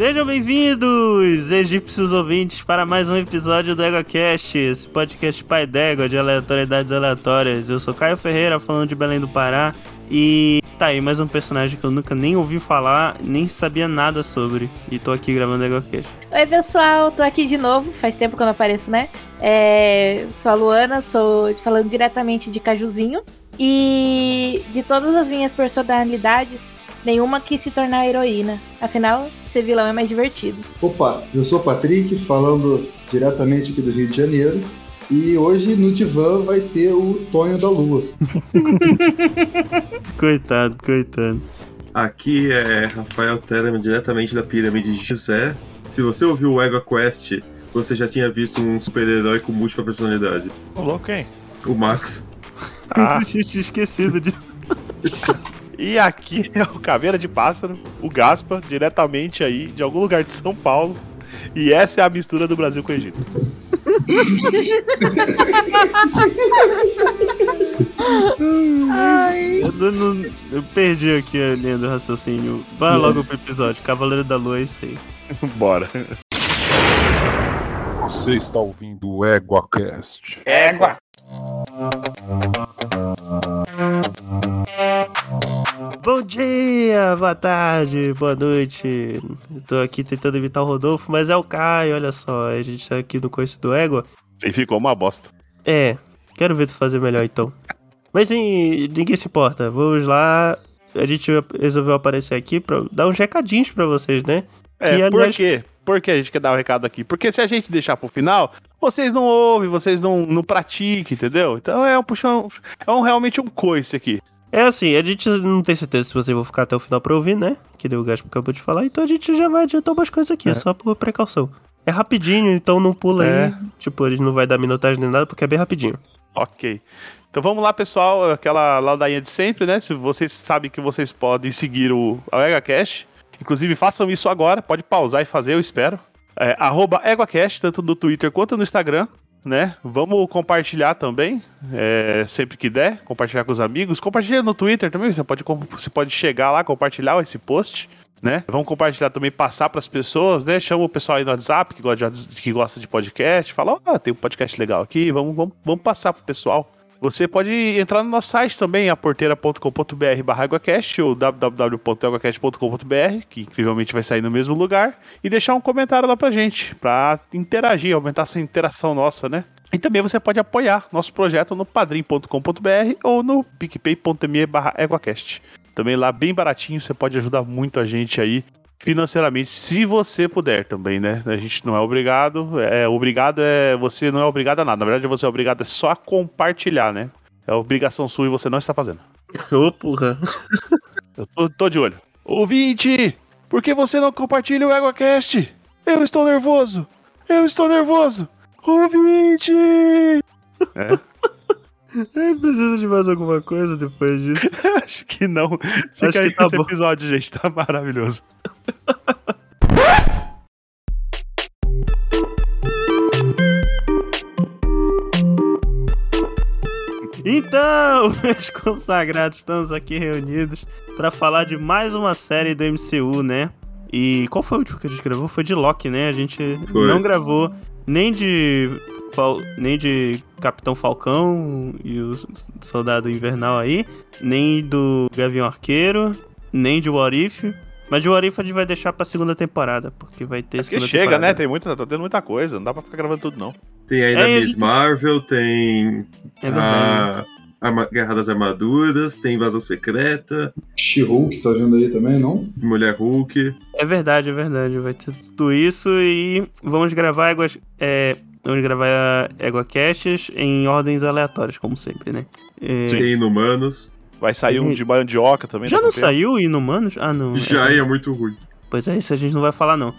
Sejam bem-vindos, egípcios ouvintes, para mais um episódio do EgoCast, esse podcast pai d'égua de aleatoriedades aleatórias. Eu sou Caio Ferreira, falando de Belém do Pará, e tá aí mais um personagem que eu nunca nem ouvi falar, nem sabia nada sobre, e tô aqui gravando o EgoCast. Oi, pessoal, tô aqui de novo, faz tempo que eu não apareço, né? É, sou a Luana, sou falando diretamente de Cajuzinho, e de todas as minhas personalidades, nenhuma quis se tornar heroína. Afinal, ser vilão é mais divertido. Opa, eu sou o Patrick, falando diretamente aqui do Rio de Janeiro. E hoje no divã vai ter o Tonho da Lua. coitado, coitado. Aqui é Rafael Telemann, diretamente da pirâmide de Gizé. Se você ouviu o Ego Quest, você já tinha visto um super-herói com múltipla personalidade. Ô, louco, hein? O Max. Ah. tinha esquecido de. E aqui é o Caveira de Pássaro, o Gaspa, diretamente aí de algum lugar de São Paulo. E essa é a mistura do Brasil com o Egito. Ai. Eu, não, eu, perdi aqui a linha do raciocínio. Bora logo pro episódio. Cavaleiro da Lua é isso aí. Bora. Você está ouvindo o EguaCast. Égua! Bom dia, boa tarde, boa noite. Tô aqui tentando evitar o Rodolfo, mas é o Caio, olha só. A gente tá aqui no Coice do Égua. E ficou uma bosta. É, quero ver tu fazer melhor então. Mas sim, ninguém se importa. Vamos lá. A gente resolveu aparecer aqui pra dar uns recadinhos pra vocês, né? É, que, aliás... por quê? Por que a gente quer dar o um recado aqui? Porque se a gente deixar pro final, vocês não ouvem, vocês não, não praticam, entendeu? Então é um puxão. É um, realmente um coice aqui. É assim, a gente não tem certeza se vocês vão ficar até o final pra ouvir, né? Que deu o Gaspo acabou de falar, então a gente já vai adiantar umas coisas aqui, é. só por precaução. É rapidinho, então não pula é. aí. Tipo, a gente não vai dar minutagem nem nada, porque é bem rapidinho. Ok. Então vamos lá, pessoal, aquela ladainha de sempre, né? Se vocês sabem que vocês podem seguir o EgaCast, inclusive façam isso agora, pode pausar e fazer, eu espero. É, arroba EguaCast, tanto no Twitter quanto no Instagram né? Vamos compartilhar também, é, sempre que der, compartilhar com os amigos. Compartilha no Twitter também, você pode, você pode chegar lá, compartilhar esse post, né? Vamos compartilhar também, passar para as pessoas, né? Chama o pessoal aí no WhatsApp que gosta de, que gosta de podcast, fala, ó, oh, tem um podcast legal aqui, vamos, vamos, vamos passar pro pessoal. Você pode entrar no nosso site também, aporteira.com.br barra ou www.eguacast.com.br, que incrivelmente vai sair no mesmo lugar, e deixar um comentário lá pra gente, pra interagir, aumentar essa interação nossa, né? E também você pode apoiar nosso projeto no padrim.com.br ou no picpay.me barra EguaCast. Também lá bem baratinho, você pode ajudar muito a gente aí financeiramente, se você puder também, né? A gente não é obrigado, é obrigado é você não é obrigado a nada. Na verdade, você é obrigado é só a compartilhar, né? É obrigação sua e você não está fazendo. Ô, oh, porra. Eu tô, tô, de olho. Ouvinte, por que você não compartilha o EgoCast? Eu estou nervoso. Eu estou nervoso. Ouvinte! É. Precisa de mais alguma coisa depois disso? Acho que não. Fica Acho aí que tá esse bom. episódio, gente. Tá maravilhoso. Então, meus consagrados, estamos aqui reunidos para falar de mais uma série do MCU, né? E qual foi o último que a gente gravou? Foi de Loki, né? A gente foi. não gravou nem de nem de Capitão Falcão e o Soldado Invernal aí, nem do Gavião Arqueiro, nem de What If. Mas de What If a gente vai deixar pra segunda temporada, porque vai ter é segunda chega, temporada. né? Tem muita, tá tendo muita coisa, não dá pra ficar gravando tudo, não. Tem aí é, Miss gente... Marvel, tem é a... a Guerra das Armaduras, tem Invasão Secreta. She-Hulk tá vindo aí também, não? Mulher Hulk. É verdade, é verdade. Vai ter tudo isso e vamos gravar é, Vamos gravar EgoCasts em ordens aleatórias, como sempre, né? É... Sim, Inumanos. Vai sair um de mandioca também. Já não saiu Inumanos? Ah, não. Já é, é muito ruim. Pois é, isso a gente não vai falar, não.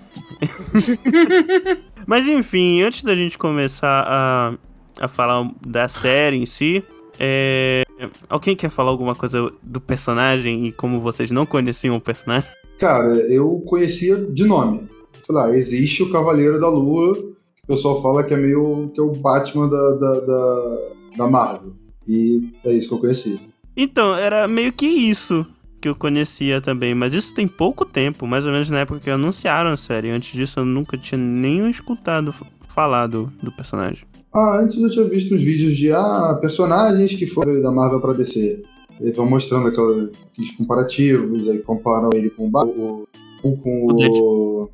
Mas enfim, antes da gente começar a, a falar da série em si, é... alguém quer falar alguma coisa do personagem e como vocês não conheciam o personagem? Cara, eu conhecia de nome. Falei, ah, existe o Cavaleiro da Lua, o pessoal fala que é meio que é o Batman da, da, da, da Marvel. E é isso que eu conheci. Então, era meio que isso. que eu conhecia também, mas isso tem pouco tempo, mais ou menos na época que anunciaram a série. Antes disso eu nunca tinha nem escutado falar do, do personagem. Ah, antes eu tinha visto uns vídeos de ah, personagens que foram da Marvel pra DC. Eles vão mostrando aqueles comparativos, aí comparam ele com o, Ba- o, o- com O o.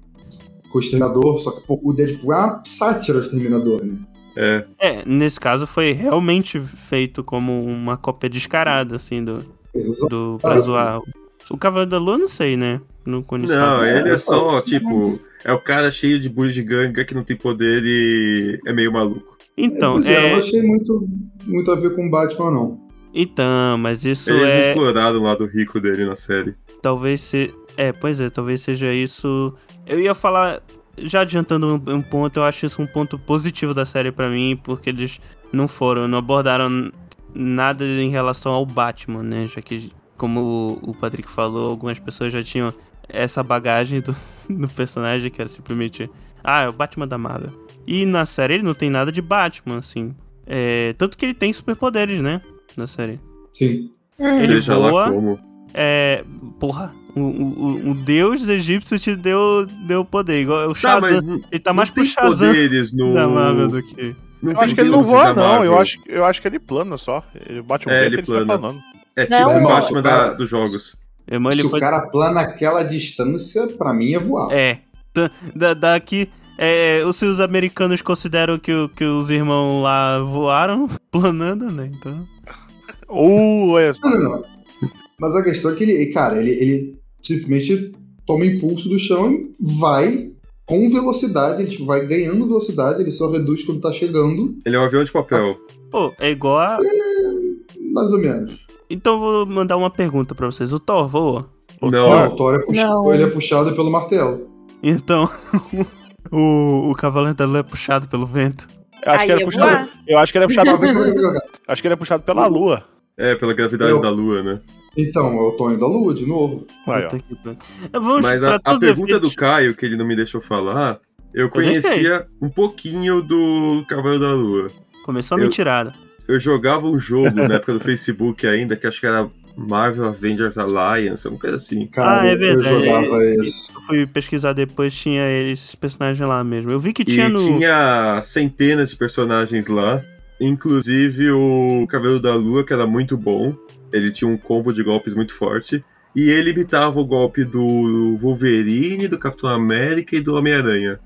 com o Exterminador, só que pô, o Deadpool é uma sátira do Exterminador, né? É, É, nesse caso foi realmente feito como uma cópia descarada, assim, do, Exato. do pra zoar. O Cavaleiro da Lua, não sei, né? Não conheço. não, nada. ele é só, tipo, é o cara cheio de bugiganga que não tem poder e é meio maluco. Então, Pois é, eu é, não achei muito, muito a ver com o Batman, não. então, mas isso Eles não é. exploraram o lado rico dele na série. Talvez se. É, pois é, talvez seja isso. Eu ia falar. Já adiantando um, um ponto, eu acho isso um ponto positivo da série pra mim, porque eles não foram, não abordaram nada em relação ao Batman, né? Já que, como o, o Patrick falou, algumas pessoas já tinham essa bagagem do, do personagem que era simplesmente. Ah, é o Batman da Marvel. E na série ele não tem nada de Batman, assim. É, tanto que ele tem superpoderes, né? Na série. Sim. Hum. Ele Seja lá voa. como. É. Porra, o, o, o deus egípcio te deu, deu poder. Igual o Tá, Shazam. mas não, ele tá mais pro Shazam poderes no... da Marvel do que. Não Eu acho que ele não voa, não. Eu acho, eu acho que ele plana só. Ele bate um É, vento ele e ele plana. sai planando. É tipo Não, o Batman da- dos jogos. Irmão, ele Se foi. o cara plana aquela distância, pra mim é voar. É. Da, da- daqui. É, os- se os americanos consideram que, que os irmãos lá voaram planando, né? Então. Uh, é. Não, não, não. Mas a questão é que ele, cara, ele, ele simplesmente toma impulso do chão e vai com velocidade, ele tipo, vai ganhando velocidade, ele só reduz quando tá chegando, Ele é um avião de papel. Pô, é igual a. mais ou menos. Então eu vou mandar uma pergunta pra vocês. O Thor voa? Não, Não, o Thor é ele é puxado pelo martelo. Então. o, o Cavaleiro da Lua é puxado pelo vento. Eu acho Aí que ele é puxado. Eu acho que ele é puxado. Acho que ele é puxado pela lua. é pela gravidade Eu- da Lua, né? Então, é o Tonho da Lua, de novo. Aí, ó. Mas a, a pergunta efeitos. do Caio, que ele não me deixou falar, eu conhecia um pouquinho do Cavaleiro da Lua. Começou a eu- mentirada. Eu jogava um jogo na época do Facebook ainda, que acho que era Marvel Avengers Alliance, uma coisa assim. Cara, Ah, é eu verdade. jogava esse. Eu fui pesquisar depois, tinha esses personagens lá mesmo. Eu vi que tinha e no. tinha centenas de personagens lá, inclusive o Cavaleiro da Lua, que era muito bom. Ele tinha um combo de golpes muito forte. E ele imitava o golpe do Wolverine, do Capitão América e do Homem-Aranha.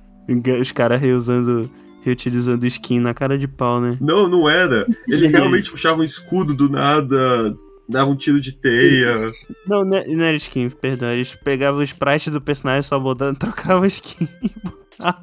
Os caras reusando, reutilizando skin na cara de pau, né? Não, não era. Ele realmente puxava um escudo do nada, dava um tiro de teia. Não, não é- era skin, perdão. Eles pegavam o sprite do personagem só mudando, trocavam skin.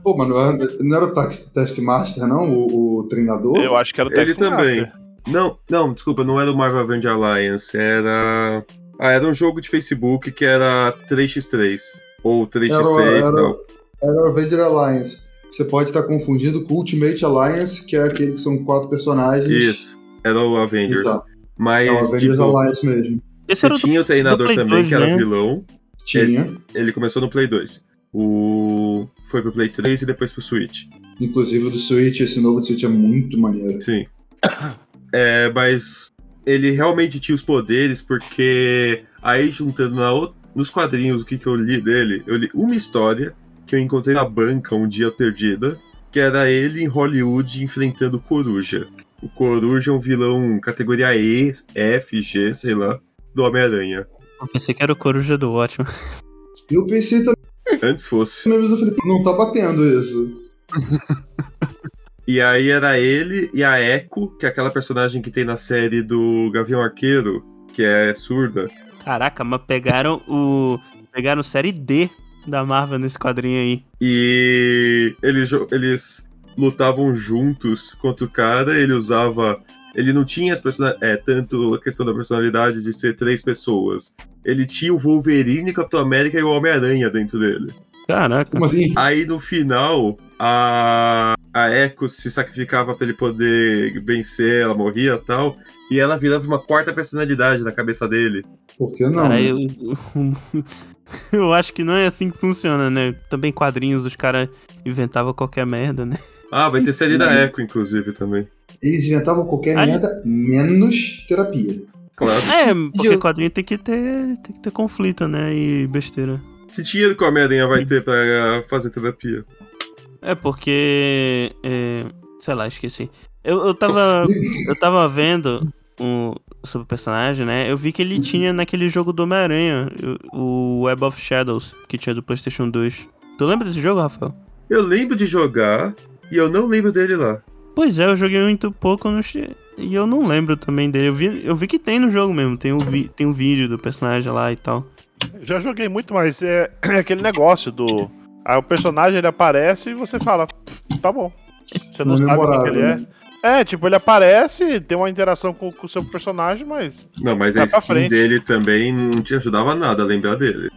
Pô, mas não era, não era o Task- Taskmaster, não? O, o treinador? Eu acho que era o Ele também. Não, não, desculpa, não era o Marvel Avengers Alliance, era. Ah, era um jogo de Facebook que era 3x3. Ou 3x6 Era- e era- tal. Era o Avenger Alliance. Você pode estar confundindo com o Ultimate Alliance, que é aquele que são quatro personagens. Isso. Era o Avengers. Então, Mas, é o Avengers tipo, Alliance mesmo. Esse você era o do... tinha o treinador também, 2, que era né? vilão. Tinha. Ele começou no Play 2. O... Foi pro Play 3 e depois pro Switch. Inclusive o do Switch, esse novo do Switch é muito maneiro. Sim. É, mas ele realmente tinha os poderes porque aí juntando na o- nos quadrinhos o que, que eu li dele, eu li uma história que eu encontrei na banca um dia perdida, que era ele em Hollywood enfrentando o Coruja. O Coruja é um vilão categoria E, F, G, sei lá, do Homem-Aranha. Eu pensei que era o Coruja do ótimo. Eu pensei também, Antes fosse. mas eu falei, "Pô, não tá batendo isso. E aí era ele e a Echo, que é aquela personagem que tem na série do Gavião Arqueiro, que é surda. Caraca, mas pegaram o. Pegaram série D da Marvel nesse quadrinho aí. E eles, eles lutavam juntos contra o cara, ele usava. Ele não tinha as persona- é, tanto a questão da personalidade de ser três pessoas. Ele tinha o Wolverine, Capitão América e o Homem-Aranha dentro dele. Caraca. Como assim? Aí no final, a, a Echo se sacrificava pra ele poder vencer, ela morria e tal. E ela virava uma quarta personalidade na cabeça dele. Por que não? Cara, né? eu, eu acho que não é assim que funciona, né? Também quadrinhos, os caras inventavam qualquer merda, né? Ah, vai ter série da Echo, inclusive, também. Eles inventavam qualquer merda, menos terapia. Claro. É, porque Justo. quadrinho tem que ter, tem que ter conflito, né? E besteira. Que dinheiro que o Homem-Aranha vai ter pra fazer terapia? É porque. é, sei lá, esqueci. Eu, eu tava. Eu tava vendo um, sobre o personagem, né? Eu vi que ele tinha naquele jogo do Homem-Aranha, o o Web of Shadows, que tinha do PlayStation 2. Tu lembra desse jogo, Rafael? Eu lembro de jogar e eu não lembro dele lá. Pois é, eu joguei muito pouco no che- e eu não lembro também dele. Eu vi, eu vi que tem no jogo mesmo, tem um, vi, tem um vídeo do personagem lá e tal. Já joguei muito, mas é, é aquele negócio do. Aí o personagem ele aparece e você fala, tá bom. Você não Não é sabe o que ele é. né? É, tipo, ele aparece, tem uma interação com o seu personagem, mas. Não, mas Vai a skin frente. dele também não te ajudava nada a lembrar dele.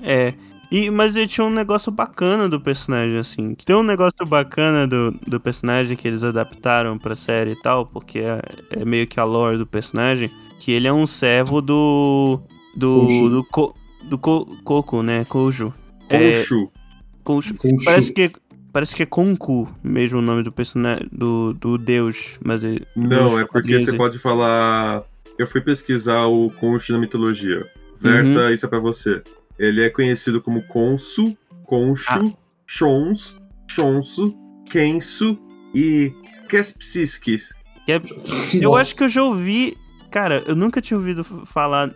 É. E, mas ele tinha um negócio bacana do personagem, assim. Tem um negócio bacana do, do personagem que eles adaptaram pra série e tal, porque é, é meio que a lore do personagem, que ele é um servo do. Do. Do, co, do co, Coco, né? Kojo. É, Parece que. Parece que é Konku mesmo o nome do personagem. Do, do deus. Mas ele- Não, nos é porque você ele- pode falar. Eu fui pesquisar o Conchu na mitologia. Verta, isso é pra você. Ele é conhecido como Consu, Conchu, Chons, Chonsu, Kensu e Kespsiskis. Eu Nossa. acho que eu já ouvi. Cara, eu nunca tinha ouvido falar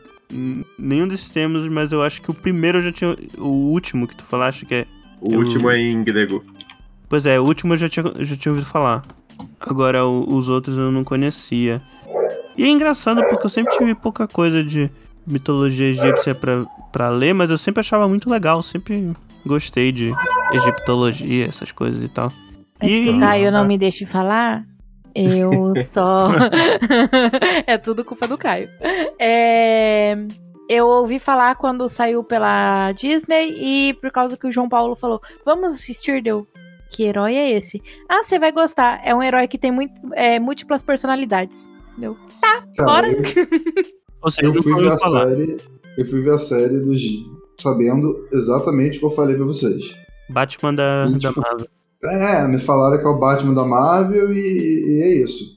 nenhum desses termos, mas eu acho que o primeiro eu já tinha. O último que tu falaste, que é. O Eu- último é em grego. Pois é, o último eu já tinha, já tinha ouvido falar. Agora o- os outros eu não conhecia. E é engraçado porque eu sempre tive pouca coisa de mitologia egípcia pra, pra ler, mas eu sempre achava muito legal, sempre gostei de egiptologia, essas coisas e tal. Que E- o Caio não me deixe falar, eu só. é tudo culpa do Caio. É, Eu ouvi falar quando saiu pela Disney e por causa que o João Paulo falou: vamos assistir, deu. Que herói é esse? Ah, você vai gostar. É um herói que tem muito, é, múltiplas personalidades. Cara, Bora. eu, Ou seja, eu fui ver a falar. série. Eu fui ver a série dos. Sabendo exatamente o que eu falei pra vocês. Batman da, da Tipo, Marvel. É, me falaram que é o Batman da Marvel e, e é isso.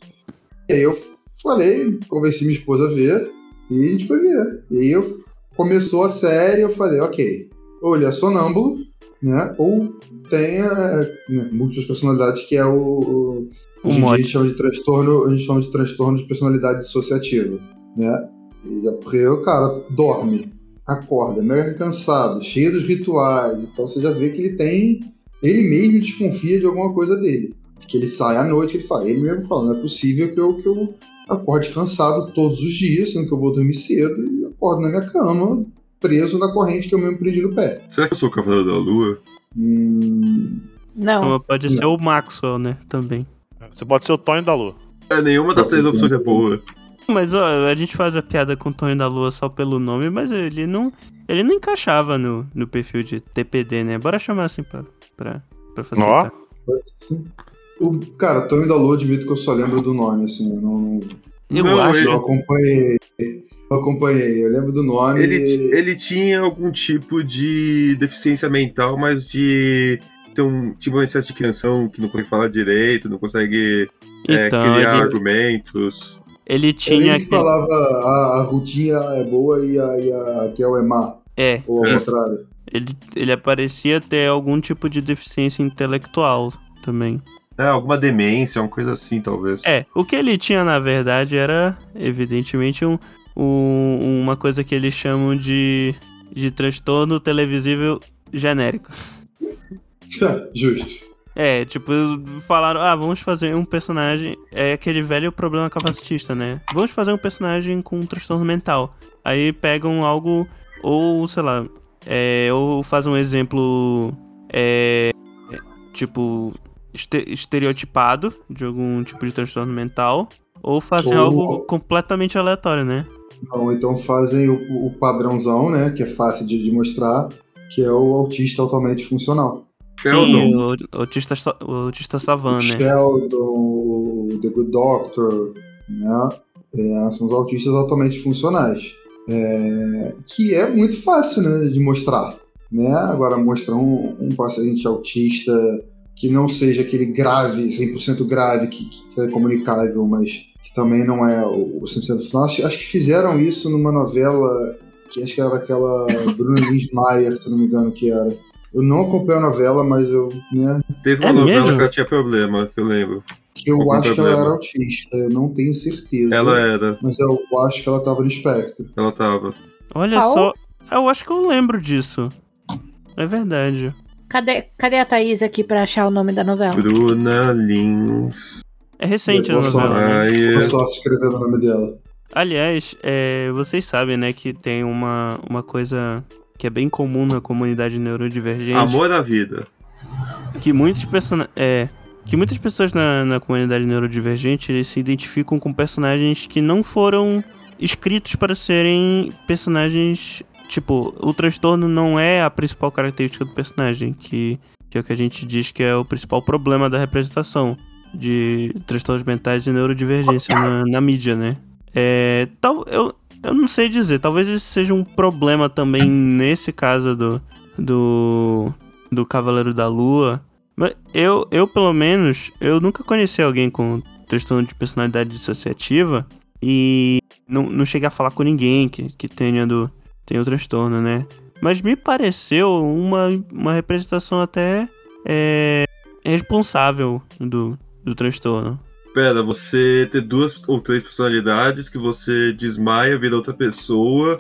E aí eu falei, convenci minha esposa a ver e a gente foi ver. E aí eu, começou a série eu falei, ok, ou ele é sonâmbulo, né? Ou tem é, né, múltiplas personalidades, que é o. o Um a gente chama de transtorno, a gente chama de transtorno de personalidade dissociativa, né? E é porque o cara dorme, acorda, mega cansado, cheio dos rituais, então você já vê que ele tem ele mesmo desconfia de alguma coisa dele. Que ele sai à noite, ele fala, ele mesmo fala, não é possível que eu, que eu acorde cansado todos os dias, sendo que eu vou dormir cedo e acordo na minha cama, preso na corrente que eu mesmo prendi no pé. Será que eu sou o Cavaleiro da Lua? Hum, Não. Ou Pode ser o Maxwell, né? Também. Você pode ser o Tonho da Lua. É, nenhuma das três opções é boa. Mas ó, a gente faz a piada com o Tony da Lua só pelo nome, mas ele não. Ele não encaixava no, no perfil de TPD, né? Bora chamar assim pra, pra, pra facilitar. ser. o, cara, Tonho da Lua, admito que eu só lembro do nome, assim, eu não, Eu Não, acho. eu acompanhei. Eu acompanhei, eu lembro do nome. Ele, ele tinha algum tipo de deficiência mental, mas de ser um tipo uma espécie de crianção que não consegue falar direito, não consegue é, Então, criar ele, argumentos. Ele tinha. lembro que falava a, a Rutinha é boa e a, e a Kel é má, É, ou ao É. contrário. ele, ele aparecia ter algum tipo de deficiência intelectual também. É, alguma demência, uma coisa assim, talvez. É, o que ele tinha na verdade era, evidentemente, um, um- uma coisa que eles chamam de, de transtorno televisível genérico. Tá, Justo. É, tipo, falaram, ah, vamos fazer um personagem. É aquele velho problema capacitista, né? Vamos fazer um personagem com um transtorno mental. Aí pegam algo, ou sei lá, é, ou fazem um exemplo, é, tipo, este- estereotipado de algum tipo de transtorno mental, ou fazem Ou- algo completamente aleatório, né? Não, então fazem o, o padrãozão, né? Que é fácil de, de mostrar, que é o autista altamente funcional. Sheldon. Sim, o autista, o autista savan, o né? Sheldon, o The Good Doctor, né? É, são os autistas altamente funcionais. É, que é muito fácil né, de mostrar. Né? Agora, mostrar um, um paciente autista que não seja aquele grave, 100% grave, que, que é comunicável, mas que também não é o, o 100% final. Acho, acho que fizeram isso numa novela que acho que era aquela Bruna Lins Maia, se não me engano, que era. Eu não acompanho a novela, mas eu, né, Teve uma É novela mesmo? que ela tinha problema, que eu lembro. que eu Algum acho que ela problema. era autista, eu não tenho certeza. Ela era, Mas eu acho que ela tava no espectro. ela tava. Olha Qual? só. Eu acho que eu lembro disso. É verdade. Cadê, cadê a Thaís aqui pra achar o nome da novela? Bruna Lins. É recente a Boa sorte. novela. né? Maia. Boa sorte escrevendo o nome dela. Aliás, é, vocês sabem, né, que tem uma, uma coisa que é bem comum na comunidade neurodivergente. Amor à vida. que muitos persona é que muitas pessoas na, na comunidade neurodivergente eles se identificam com personagens que não foram escritos para serem personagens tipo o transtorno não é a principal característica do personagem que, que é o que a gente diz que é o principal problema da representação de transtornos mentais e neurodivergência na, na mídia né é tal eu eu não sei dizer talvez esse seja um problema também nesse caso do do do Cavaleiro da Lua. Mas eu, eu, pelo menos, eu nunca conheci alguém com transtorno de personalidade dissociativa e não, não cheguei a falar com ninguém que, que tenha, do, tenha o transtorno, né? Mas me pareceu uma, uma representação até é, responsável do, do transtorno. Pera, você ter duas ou três personalidades que você desmaia, vira outra pessoa.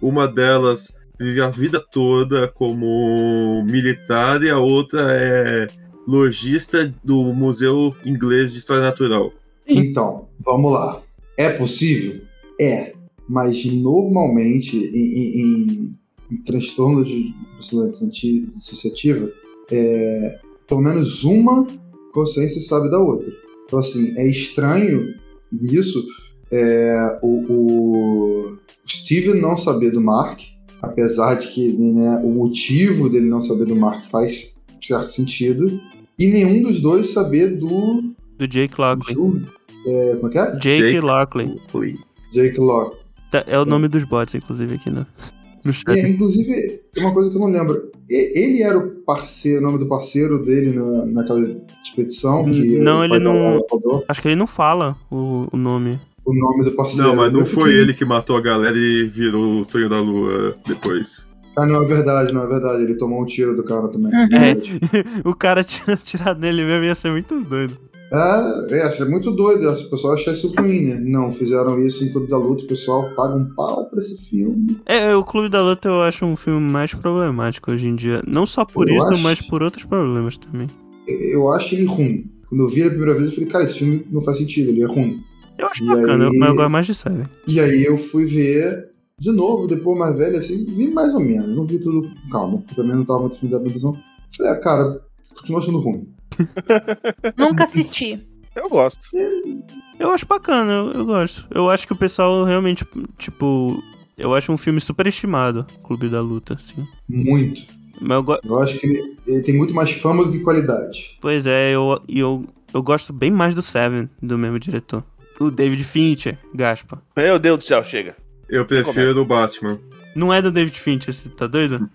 Uma delas vive a vida toda como militar e a outra é lojista do Museu Inglês de História Natural. Então, vamos lá. É possível? É. Mas normalmente, em, em- em- em transtorno de personalidade dissociativa, é, pelo menos uma consciência sabe da outra. Então, assim, é estranho nisso é, o, o Steven não saber do Mark, apesar de que né, o motivo dele não saber do Mark faz certo sentido, e nenhum dos dois saber do Do Jake Lockley. Ju- é, como é que é? Jake, Jake. Lockley. Jake Locke. Tá- É o nome dos bots, inclusive, aqui chat. É, inclusive, tem uma coisa que eu não lembro. E- Ele era o parceiro, o nome do parceiro dele na, naquela expedição? Que Não, ele não-? Acho que ele não fala o, o nome. O nome do parceiro. Não, mas não foi fiquei- ele que matou a galera e virou o Tonho da Lua depois. Ah, não, é verdade, não é verdade. Ele tomou um tiro do cara também. Uhum. É. verdade. o cara tinha tirado nele mesmo ia ser muito doido. É, é, isso é muito doido. O pessoal acha isso ruim, né? Não, fizeram isso em Clube da Luta. O pessoal paga um pau pra esse filme. É, o Clube da Luta eu acho um filme mais problemático hoje em dia. Não só por Eu isso, acho. mas por outros problemas também. Eu acho ele ruim. Quando eu vi a primeira vez, eu falei, cara, esse filme não faz sentido, ele é ruim. Eu acho E bacana, aí- mas eu gosto mais de Seven. E aí eu fui ver de novo, depois mais velho, assim, vi mais ou menos. Não vi tudo com calma, porque também não tava muito fim da televisão. Falei, ah, cara, continua sendo ruim. Nunca assisti. Eu gosto. Eu acho bacana, eu, eu gosto. Eu acho que o pessoal realmente, tipo. Eu acho um filme superestimado, Clube da Luta, assim. Muito. Mas eu go... Eu acho que ele, ele tem muito mais fama do que qualidade. Pois é, eu, e eu, eu gosto bem mais do Seven, do mesmo diretor. O David Fincher, Gaspa. Meu Deus do céu, chega. Eu prefiro o Batman. Não é do David Fincher, você tá doido?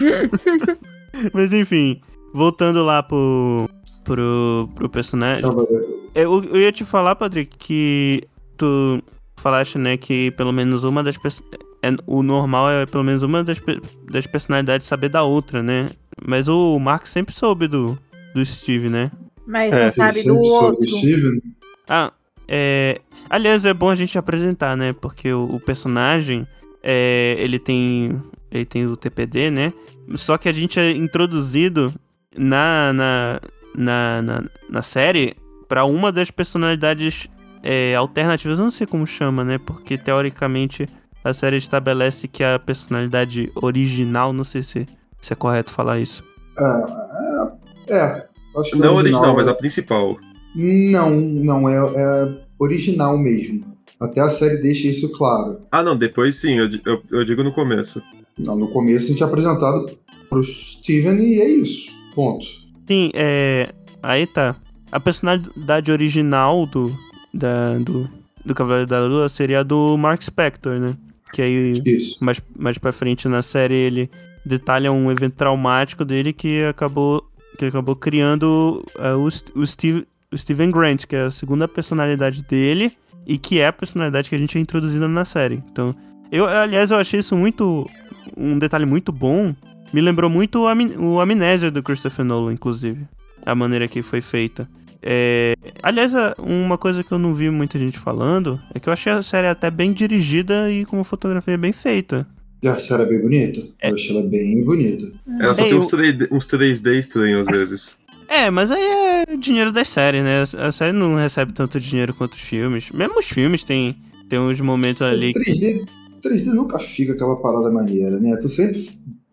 Mas enfim, voltando lá pro, pro, pro personagem. Cavaleiro. Eu, eu ia te falar, Patrick, que tu falaste, né, que pelo menos uma das pessoas. o normal é pelo menos uma das, das personalidades saber da outra, né? Mas o Mark sempre soube do, do Steve, né? Mas É, não sabe Ele do sempre soube outro. Steven. Ah, é. Aliás, é bom a gente apresentar, né? Porque o, o personagem, é, ele tem. Ele tem o TPD, né? Só que a gente é introduzido na, na, na, na, na série pra uma das personalidades é, alternativas. Eu não sei como chama, né? Porque teoricamente a série estabelece que a personalidade original, não sei se, se é correto falar isso. É, é, acho que Não é original, mas a principal. Não, não, é, é original mesmo. Até a série deixa isso claro. Ah, não, depois sim, eu, eu, eu digo no começo. Não, no começo a gente é apresentado pro Steven e é isso. Ponto. Sim, é. Aí tá. A personalidade original do. Da, do, do Cavaleiro da Lua seria a do Mark Spector, né? Que aí, Isso. mais, mais pra frente na série, ele detalha um evento traumático dele que acabou. Que acabou criando uh, o, o Steve. o Steven Grant, que é a segunda personalidade dele e que é a personalidade que a gente é introduzida na série. Então, eu, aliás, eu achei isso muito. um detalhe muito bom. Me lembrou muito o, Am o Amnésia do Christopher Nolan, inclusive. A maneira que foi feita. É... Aliás, uma coisa que eu não vi muita gente falando é que eu achei a série até bem dirigida e com uma fotografia bem feita. Eu acho ela bem bonita. É. Eu achei ela bem bonita. Ela só é, tem uns, 3D, uns 3D estranhos às vezes. É, mas aí é dinheiro das séries, né? A série não recebe tanto dinheiro quanto os filmes. Mesmo os filmes tem, tem uns momentos ali. 3D, 3D nunca fica aquela parada maneira, né? Tu sempre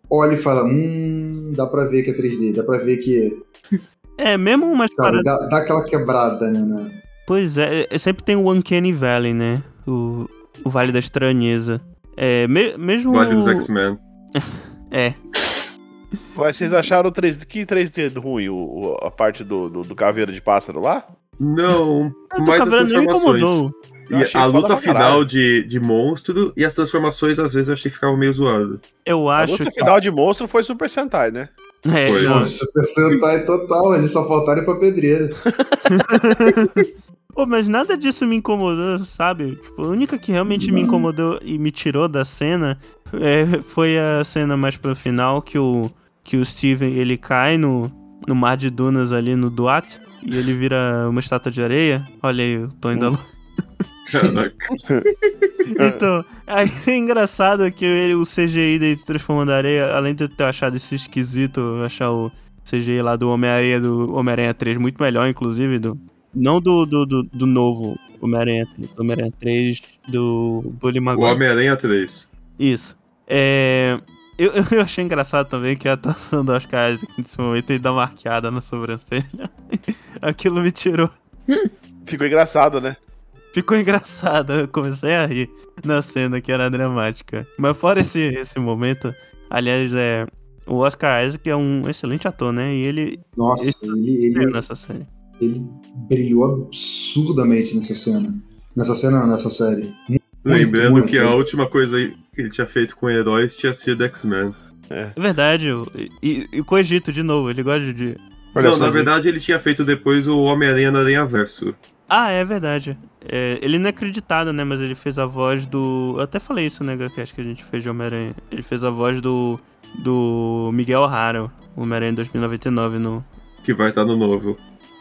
olha e fala, hum, dá pra ver que é 3D, dá pra ver que. É, mesmo umas paradas. Dá, dá, aquela quebrada, né, né? Pois é, é, sempre tem o Uncanny Valley, né? O, o Vale da Estranheza. É, me, mesmo. Vale dos X-Men. é. Mas vocês acharam 3D, que 3D ruim? O, a parte do, do, do caveira de pássaro lá? Não, mais as transformações. E a luta final de, de monstro e as transformações, às vezes, eu achei que ficava meio zoado. Eu acho. A luta que... final de monstro foi Super Sentai, né? É, foi. Não, Super Sentai total, eles só faltaram pra pedreira. Pô, mas nada disso me incomodou, sabe? Tipo, a única que realmente me incomodou e me tirou da cena é, foi a cena mais pro final que o, que o Steven ele cai no, no mar de dunas ali no Duat e ele vira uma estátua de areia. Olha aí, o Tony da Lua. Caraca. então, aí é engraçado que ele, o CGI dele transformando a areia, além de eu ter achado isso esquisito, achar o CGI lá do Homem-Aranha do Homem-Aranha 3 muito melhor, inclusive, do, não do, do, do, do novo Homem-Aranha 3, Homem-Aranha 3 do Bully Maguire. O Homem-Aranha 3. Isso. É, eu, eu achei engraçado também que a atuação do Oscar Isaac nesse momento ele dá uma arqueada na sobrancelha. Aquilo me tirou. Ficou engraçado, né? Ficou engraçado. Eu comecei a rir na cena que era dramática. Mas fora esse, esse momento, aliás, é. O Oscar Isaac é um excelente ator, né? E ele. Nossa, ele. ele, ele nessa série ele brilhou absurdamente nessa cena. Nessa cena, nessa série. Muito, Lembrando muito, que a última coisa que ele tinha feito com heróis tinha sido X-Men. É. é verdade, e, e com o Egito de novo, ele gosta de. Olha não, na verdade ele tinha feito depois o Homem-Aranha no Aranha Verso. Ah, é verdade. É, ele não é acreditado, né? Mas ele fez a voz do. Eu até falei isso, né, acho que a gente fez de Homem-Aranha. Ele fez a voz do. Do Miguel O'Hara, o Homem-Aranha 2099 no. Que vai estar no novo.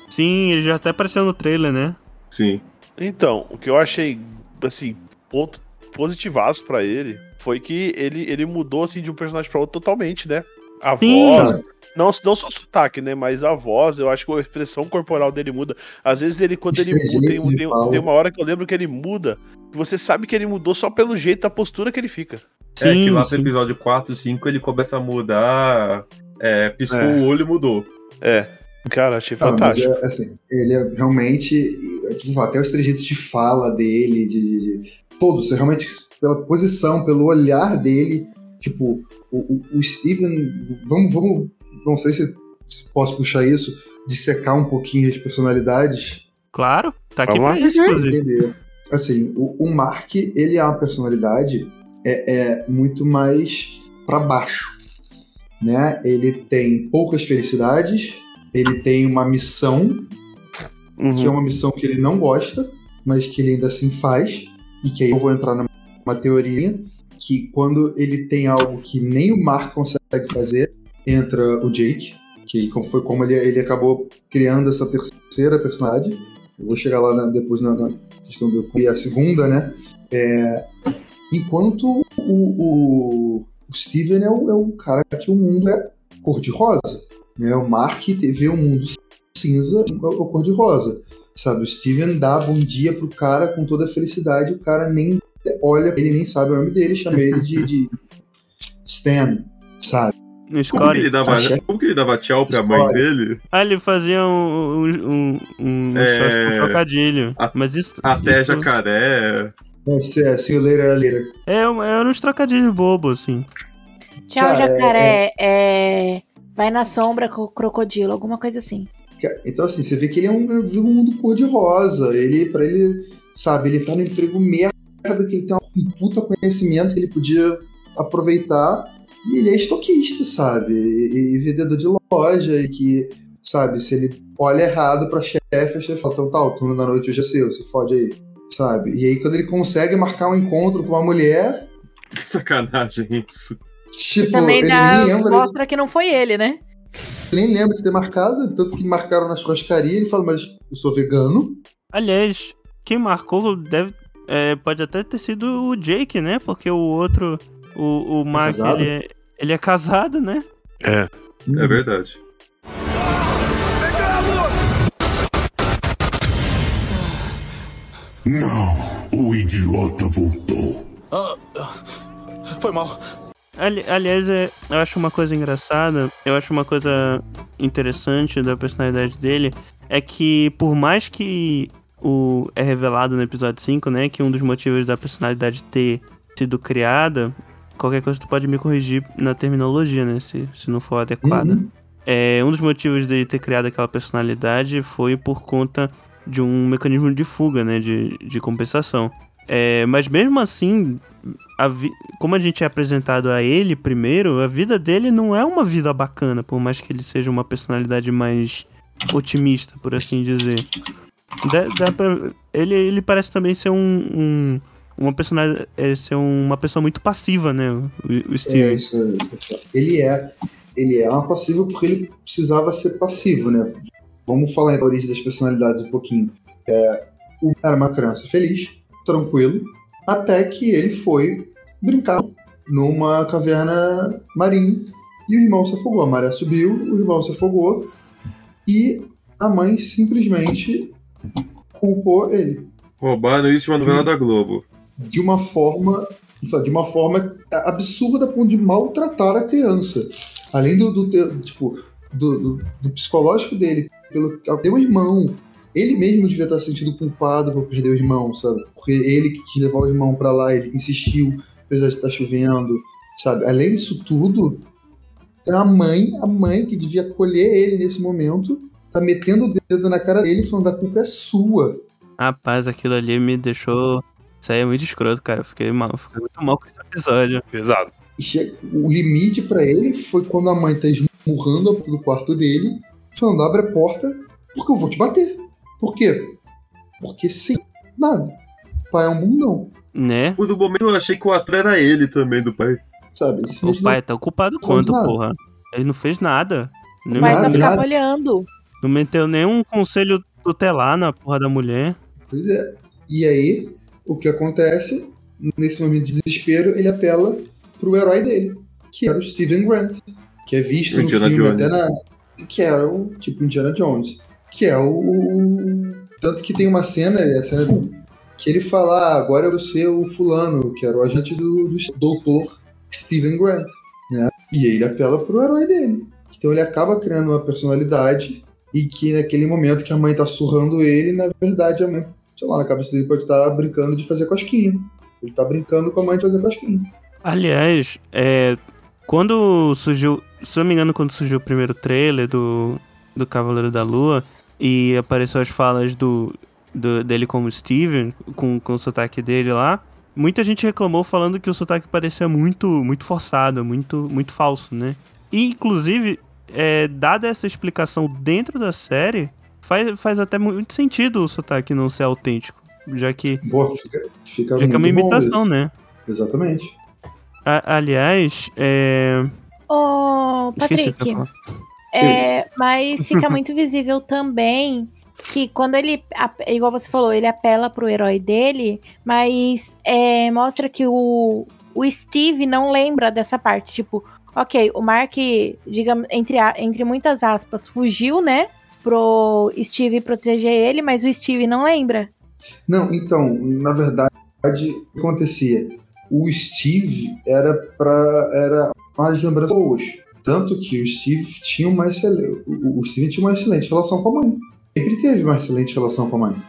Sim, ele já até apareceu no trailer, né? Sim. Então, o que eu achei, assim, ponto positivaço para ele foi que ele, ele mudou, assim, de um personagem para outro totalmente, né? A Sim. voz. Não, não só o sotaque, né? Mas a voz, eu acho que a expressão corporal dele muda. Às vezes ele, quando ele muda, tem, tem, tem, uma hora que eu lembro que ele muda. Você sabe que ele mudou só pelo jeito da postura que ele fica. Sim, é que lá sim. no episódio 4, 5, ele começa a mudar. É, piscou é. o olho e mudou. É. Cara, achei ah, fantástico. É, assim, ele é realmente. É, tipo, até os trejeitos de fala dele, de, de, de todos, realmente, pela posição, pelo olhar dele. Tipo, o, o, o Steven. Vamos, vamos. Não sei se posso puxar isso, de secar um pouquinho as personalidades. Claro, tá aqui pra isso, Entender. Assim, o, o Mark, ele é uma personalidade é, é muito mais para baixo. Né? Ele tem poucas felicidades, ele tem uma missão, uhum. que é uma missão que ele não gosta, mas que ele ainda assim faz, e que aí eu vou entrar numa teoria, que quando ele tem algo que nem o Mark consegue fazer, entra o Jake, que foi como ele, ele acabou criando essa terceira personagem. Eu vou chegar lá na, depois na, na, questão do e a segunda, né? É, enquanto o, o, o Steven é o, é o cara que o mundo é cor-de-rosa. Né? O Mark vê o mundo cinza ou cor-de-rosa. Sabe, o Steven dá bom dia pro cara com toda a felicidade, o cara nem olha, ele nem sabe o nome dele, chama ele de, de Stan, sabe? Como que, ele dava, como que ele dava tchau pra mãe dele? Ah, ele fazia um, um, um, é... um trocadilho. A, Mas isso. Até isso... jacaré. É, see you later, later. É, era uns trocadilhos bobos, assim. Tchau, jacaré. É... é vai na sombra com o crocodilo, alguma coisa assim. Então, assim, você vê que ele é um, vive um mundo cor-de-rosa. Ele, pra ele, sabe, ele tá no emprego merda, que ele tem um puta conhecimento que ele podia aproveitar. E ele é estoquista, sabe? E, e vendedor de loja, e que sabe? Se ele olha errado pra chefe, a chefe fala, então tá, o turno da noite hoje é seu, se fode aí, sabe? E aí quando ele consegue marcar um encontro com uma mulher, Que sacanagem isso. tipo, Também ele dá, lembra, mostra que não foi ele, né? Nem lembra de ter marcado, tanto que marcaram na churrascaria, ele fala, mas eu sou vegano, Aliás, quem marcou deve. é, pode até ter sido o Jake, né? Porque o outro, o, o Mark, casado? ele é, ele é casado, né? É. Hum. É verdade. Não, o idiota voltou. Foi mal. Ali- aliás, é, eu acho uma coisa engraçada, eu acho uma coisa interessante da personalidade dele, é que por mais que o é revelado no episódio 5, né, que um dos motivos da personalidade ter sido criada, qualquer coisa tu pode me corrigir na terminologia, né, se, se não for adequada. Uhum. É, um dos motivos de ter criado aquela personalidade foi por conta de um mecanismo de fuga, né, de, de compensação. É, mas mesmo assim, a vi- como a gente é apresentado a ele primeiro, a vida dele não é uma vida bacana, por mais que ele seja uma personalidade mais otimista, por assim dizer. Dá, dá pra- ele, ele parece também ser um, um- uma personalidade, é, ser uma pessoa muito passiva, né, o, o É isso, é isso. Ele é, ele é uma passiva porque ele precisava ser passivo, né? Vamos falar da origem das personalidades um pouquinho. É, o era uma criança feliz, tranquilo, até que ele foi brincar numa caverna marinha e o irmão se afogou. A maré subiu, o irmão se afogou e a mãe simplesmente culpou ele Roubaram isso de uma novela da Globo. de uma forma de uma forma absurda a ponto de maltratar a criança. Além do, do tipo do, do- do psicológico dele, pelo ter um irmão, ele mesmo devia estar se sentindo culpado por perder o irmão, sabe? Porque ele que quis levar o irmão pra lá, ele insistiu, apesar de estar chovendo, sabe? Além disso tudo, a mãe, a mãe que devia acolher ele nesse momento, tá metendo o dedo na cara dele falando a culpa é sua. Rapaz, aquilo ali me deixou. Isso aí é muito escroto, cara. Eu Fiquei mal, fiquei muito mal com esse episódio. Pesado. Che- O limite pra ele foi quando a mãe tá esmurrando a porta do quarto dele, falando: abre a porta, porque eu vou te bater. Por quê? Porque sim, nada. O pai é um bundão, Né? Por um momento eu achei que o ator era ele também, do pai. sabe? O pai tá ocupado não fez quanto, nada. porra? Ele não fez nada. Não, Mas só Nada, ficava olhando. não meteu nenhum conselho tutelar na porra da mulher. Pois é. E aí, o que acontece? Nesse momento de desespero, ele apela pro herói dele, que era o Steven Grant, que é visto no Indiana filme Jones. até na. Que é o tipo Indiana Jones. Que é o. Tanto que tem uma cena, a cena que ele fala: ah, agora eu vou ser o fulano, que era o agente do, do doutor Steven Grant. Né? E ele apela pro herói dele. Então ele acaba criando uma personalidade e que naquele momento que a mãe tá surrando ele, na verdade a mãe sei lá, na cabeça dele pode estar brincando de fazer cosquinha. Ele tá brincando com a mãe de fazer cosquinha. Aliás, é, quando surgiu, se eu não me engano, quando surgiu o primeiro trailer do, do Cavaleiro da Lua e apareceu as falas do, do- dele como Steven, com, com o sotaque dele lá, muita gente reclamou falando que o sotaque parecia muito, muito forçado, muito, muito falso, né? E, inclusive, é, dada essa explicação dentro da série, faz, faz até muito sentido o sotaque não ser autêntico, já que, Boa, fica, fica já que é uma imitação, né? Exatamente. A- aliás, é... Ô, Esqueci o que eu Patrick. É, mas fica muito visível também que quando ele, igual você falou, ele apela pro herói dele, mas é, mostra que o, o Steve não lembra dessa parte. Tipo, ok, o Mark, digamos, entre, a- entre muitas aspas, fugiu, né? Pro Steve proteger ele, mas o Steve não lembra. Não, então, na verdade, o que acontecia? O Steve era pra. era mais lembrança hoje. Tanto que o Steve tinha uma excelente. O Steve tinha uma excelente relação com a mãe. Sempre teve uma excelente relação com a mãe.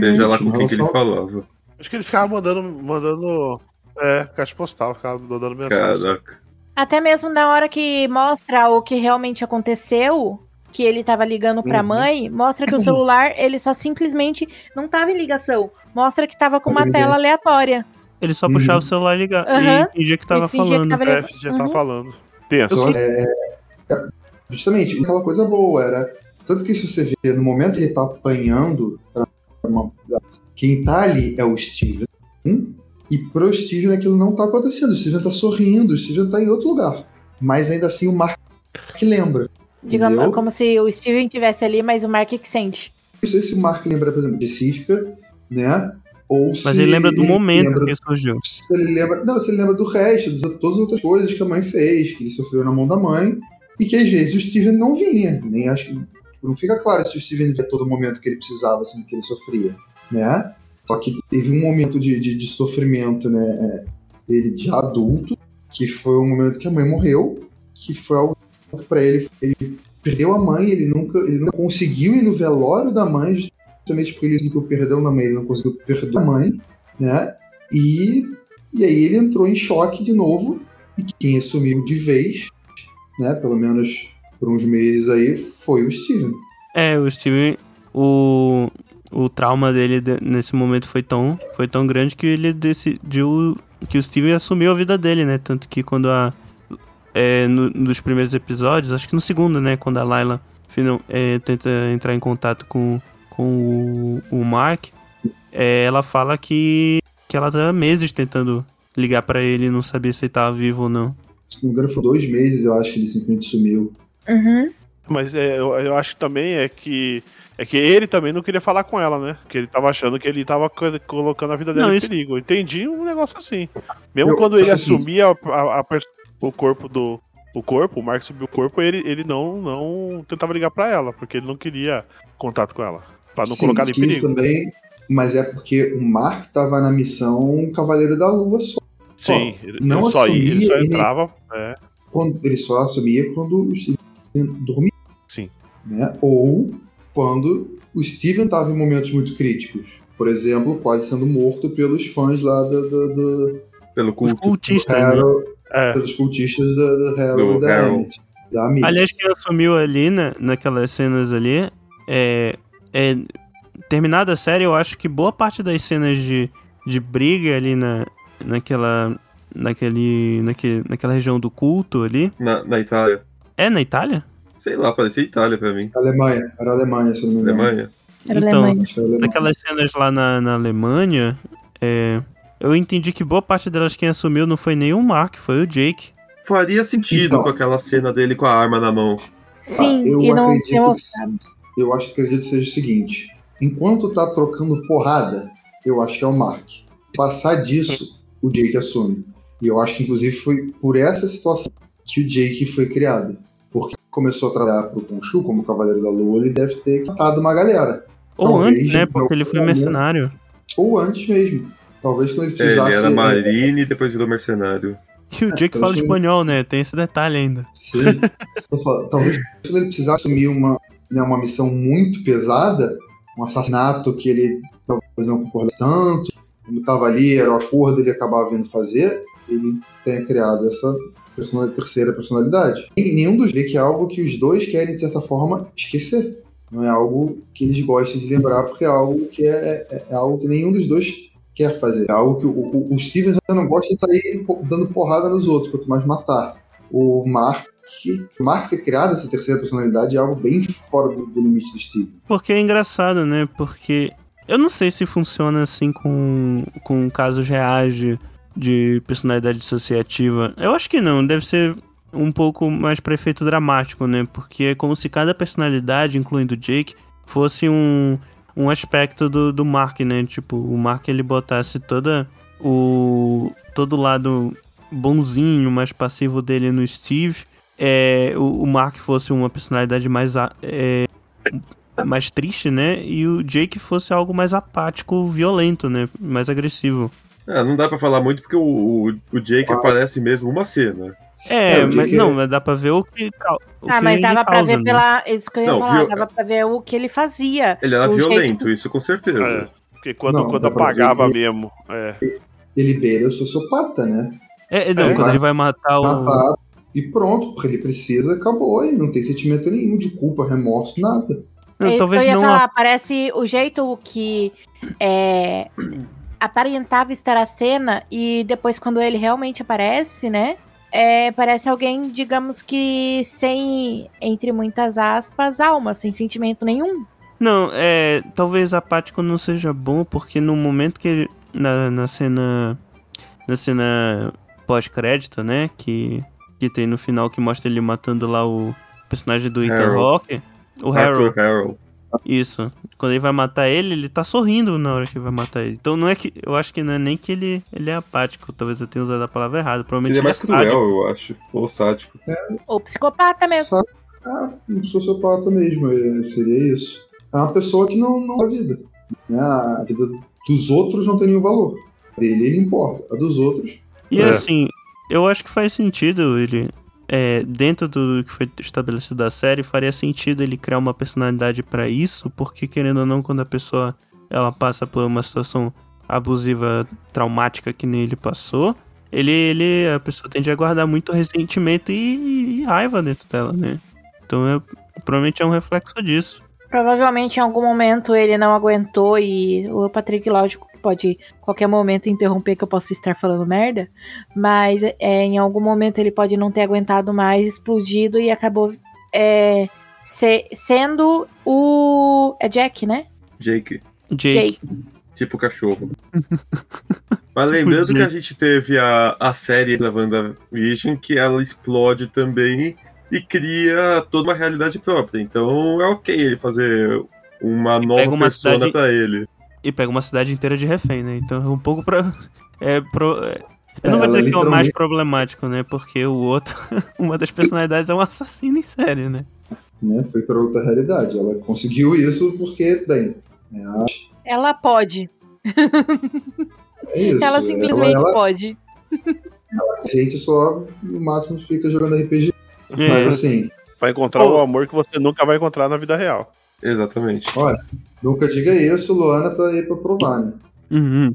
Seja lá Tinha com quem que ele falava. Acho que ele ficava mandando, mandando é, caixa postal, ficava mandando mensagem. Caraca. Até mesmo na hora que mostra o que realmente aconteceu, que ele tava ligando pra Uhum. mãe, mostra que o celular, ele só simplesmente não tava em ligação. Mostra que tava com uma Entendi. tela aleatória. Ele só Uhum. puxava o celular e ligava Aham. e fingia que tava E fingia que falando. tava É, levando- já tá Uhum. falando. Tenso. Então, é, Justamente, aquela coisa boa, era. Tanto que se você vê, no momento que ele tá apanhando, uma, quem tá ali é o Steven. Hum? E pro Steven aquilo não tá acontecendo. O Steven tá sorrindo, o Steven tá em outro lugar. Mas ainda assim o Mark lembra. Digamos, entendeu? como se o Steven estivesse ali, mas o Mark que sente. Não sei se o Mark lembra, por exemplo, de Cífica, né? Ou Mas ele lembra do momento lembra- que surgiu. se ele lembra. Não, se ele lembra do resto, de todas as outras coisas que a mãe fez, que ele sofreu na mão da mãe, e que às vezes o Steven não vinha. Nem acho que. tipo, não fica claro se o Steven via todo momento que ele precisava, assim, que ele sofria. Né? Só que teve um momento de, de, de sofrimento, né? é, Dele já adulto, que foi o momento que a mãe morreu, que foi algo que pra ele. Ele perdeu a mãe, ele nunca, ele não conseguiu ir no velório da mãe, justamente porque ele sentiu perdão da mãe, ele não conseguiu perdoar a mãe, né? E, e aí ele entrou em choque de novo, e quem assumiu de vez, né, pelo menos por uns meses aí, foi o Steven. É, o Steven, o, o trauma dele de- nesse momento foi tão, foi tão grande que ele decidiu que o Steven assumiu a vida dele, né? Tanto que quando a. É, no- nos primeiros episódios, acho que no segundo, né? Quando a Layla final, é, tenta entrar em contato com, com o, o Mark, é, ela fala que, que ela tá há meses tentando ligar pra ele e não sabia se ele tava vivo ou não. Se não me engano, foi dois meses, eu acho que ele simplesmente sumiu. Uhum. Mas é, eu, eu acho que também é que. É que ele também não queria falar com ela, né? Porque ele tava achando que ele tava co- colocando a vida dela Não, em isso- perigo. Eu entendi um negócio assim. Mesmo Eu- quando ele assumia a- a- a o corpo do. O corpo, o Mark subiu o corpo, ele, ele não, não tentava ligar pra ela, porque ele não queria contato com ela. Pra não Sim, colocar em que perigo. também, mas é porque o Mark tava na missão Cavaleiro da Lua só. Sim, ele, não só ia, ele assumia só e entrava. É, Quando, ele só assumia quando o Steven dormia. sim. né? Ou quando o Steven estava em momentos muito críticos. Por exemplo, quase sendo morto pelos fãs lá do, do, do, Pelo culto. do cultistas, né? É, pelos cultistas do, do Harold Do e da Harold. Da. Aliás, quem assumiu ali, né, naquelas cenas ali, é, é. Terminada a série, eu acho que boa parte das cenas de, de briga ali na, naquela. Naquele, naquele, naquela região do culto ali. Na, na Itália. É na Itália? Sei lá, parecia Itália pra mim. Alemanha, era Alemanha, se eu não me engano. Alemanha. Era então, Alemanha. Daquelas cenas lá na, na Alemanha, é, eu entendi que boa parte delas quem assumiu não foi nem o Mark, foi o Jake. Faria sentido Então. com aquela cena dele com a arma na mão. Sim, Ah, eu e não acredito que-. Eu acho que acredito que seja o seguinte: enquanto tá trocando porrada, eu acho que é o Mark. Passar disso, o Jake assume. E eu acho que, inclusive, foi por essa situação que o Jake foi criado. Porque começou a trabalhar pro Khonshu como Cavaleiro da Lua, ele deve ter matado uma galera. Ou Talvez, antes, né? Porque ele foi mercenário. Ou antes mesmo. Talvez quando ele É, precisasse. ele era é, marine e depois virou mercenário. E o Jake eu fala espanhol, né? Tem esse detalhe ainda. Sim. Falando, Talvez quando ele precisasse assumir uma, né, uma missão muito pesada, um assassinato que ele talvez não concordasse tanto, como estava ali, era o acordo, ele acabava vindo fazer, ele tenha criado essa personalidade- terceira personalidade. E nenhum dos vê que é algo que os dois querem, de certa forma, esquecer. Não é algo que eles gostem de lembrar, porque é algo que é, é- é algo que nenhum dos dois quer fazer. É algo que o, o, o Steven já não gosta de sair dando porrada nos outros, quanto mais matar. O Mark, o Mark ter criado essa terceira personalidade é algo bem fora do, do limite do Steven. Porque é engraçado, né? Porque eu não sei se funciona assim com, com casos reais de, de personalidade dissociativa. Eu acho que não, deve ser um pouco mais para efeito dramático, né? Porque é como se cada personalidade, incluindo o Jake, fosse um, um aspecto do, do Mark, né? Tipo, o Mark ele botasse toda o todo lado bonzinho, mais passivo dele no Steve. É, o, o Mark fosse uma personalidade mais a- é, mais triste, né? E o Jake fosse algo mais apático, violento, né? Mais agressivo. É, não dá pra falar muito porque o, o, o Jake Ah. aparece mesmo uma cena. É, É, mas não, é- mas dá pra ver o que. o Ah, que mas ele dava pra causa, ver né? pela. Isso que eu ia Não, falar, viu- dava pra ver o que ele fazia. Ele era jeito violento, que- isso com certeza. É, porque quando, Não, quando apagava que- mesmo. É. Ele beira o sociopata, né? É, é, não, É, quando vai ele vai matar o. Matar e pronto, porque ele precisa, acabou. E não tem sentimento nenhum de culpa, remorso, nada. Não, é isso talvez que eu ia não. falar, parece o jeito que é, aparentava estar a cena e depois quando ele realmente aparece, né? é, parece alguém, digamos que sem, entre muitas aspas, alma, sem sentimento nenhum. Não, é. Talvez apático não seja bom, porque no momento que ele. Na, na cena. Na cena pós-crédito, né? Que, que tem no final que mostra ele matando lá o personagem do Ethan Harold. Hawke. O Harold. Harrow. Isso. Quando ele vai matar ele, ele tá sorrindo na hora que vai matar ele. Então não é que. Eu acho que não é nem que ele, ele é apático. Talvez eu tenha usado a palavra errada. Provavelmente Seria ele mais é sádico. cruel, eu acho. Ou sádico. Ou psicopata mesmo. Só- É, um sociopata mesmo, é, seria isso. É uma pessoa que não, não dá vida. Né? A vida dos outros não tem nenhum valor. A dele ele importa, a dos outros. E É. assim, eu acho que faz sentido ele. é, dentro do que foi estabelecido da série, faria sentido ele criar uma personalidade pra isso, porque querendo ou não, quando a pessoa ela passa por uma situação abusiva, traumática que nem ele passou, ele, ele a pessoa tende a guardar muito ressentimento e, e raiva dentro dela, né? Então é, provavelmente é um reflexo disso. Provavelmente em algum momento ele não aguentou e o Patrick, lógico, pode qualquer momento interromper que eu possa estar falando merda, mas é, em algum momento ele pode não ter aguentado mais, explodido e acabou é, se- sendo o. É Jack, né? Jake. Jake. Jake. Tipo cachorro. Mas lembrando que a gente teve a, a série da WandaVision, que ela explode também e cria toda uma realidade própria. Então é ok ele fazer uma nova uma persona cidade- pra ele. E pega uma cidade inteira de refém, né? Então é um pouco pra. É pro. é- Eu não É, vou dizer ela que é o mais problemático, né? Porque o outro, uma das personalidades é um assassino em série, né? Né? Foi para outra realidade. Ela conseguiu isso porque, bem, é, a- Ela pode. é isso. Ela simplesmente ela, pode. a gente só, no máximo, fica jogando RPG. É. Mas assim, Vai encontrar o amor que você nunca vai encontrar na vida real. Exatamente. nunca diga isso, Luana tá aí pra provar, né? Uhum.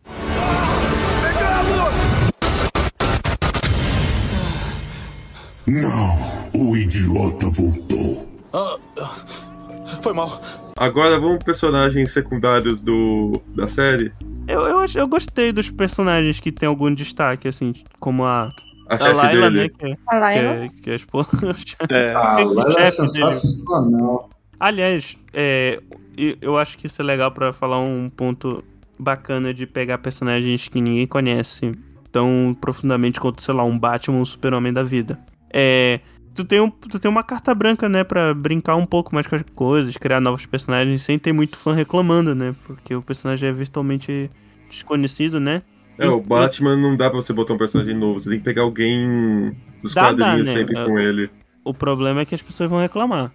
Não, o idiota voltou. Ah, ah, foi mal. Agora vamos personagens secundários do, da série. Eu, eu, eu gostei dos personagens que tem algum destaque, assim, como a, A a Layla, dele. né? Que, é- A que, Layla. é, que é a esposa. É. Ah, Tem um ela é chefe dele. Aliás, é, eu acho que isso é legal pra falar um ponto bacana de pegar personagens que ninguém conhece tão profundamente quanto, sei lá, um Batman ou um Super-Homem da vida. É. Tu tem, um, tu tem uma carta branca, né, pra brincar um pouco mais com as coisas, criar novos personagens sem ter muito fã reclamando, né? Porque o personagem é virtualmente desconhecido, né? É, o Batman não dá pra você botar um personagem novo, você tem que pegar alguém dos Dá, dá, quadrinhos né? sempre É. com ele. O problema é que as pessoas vão reclamar.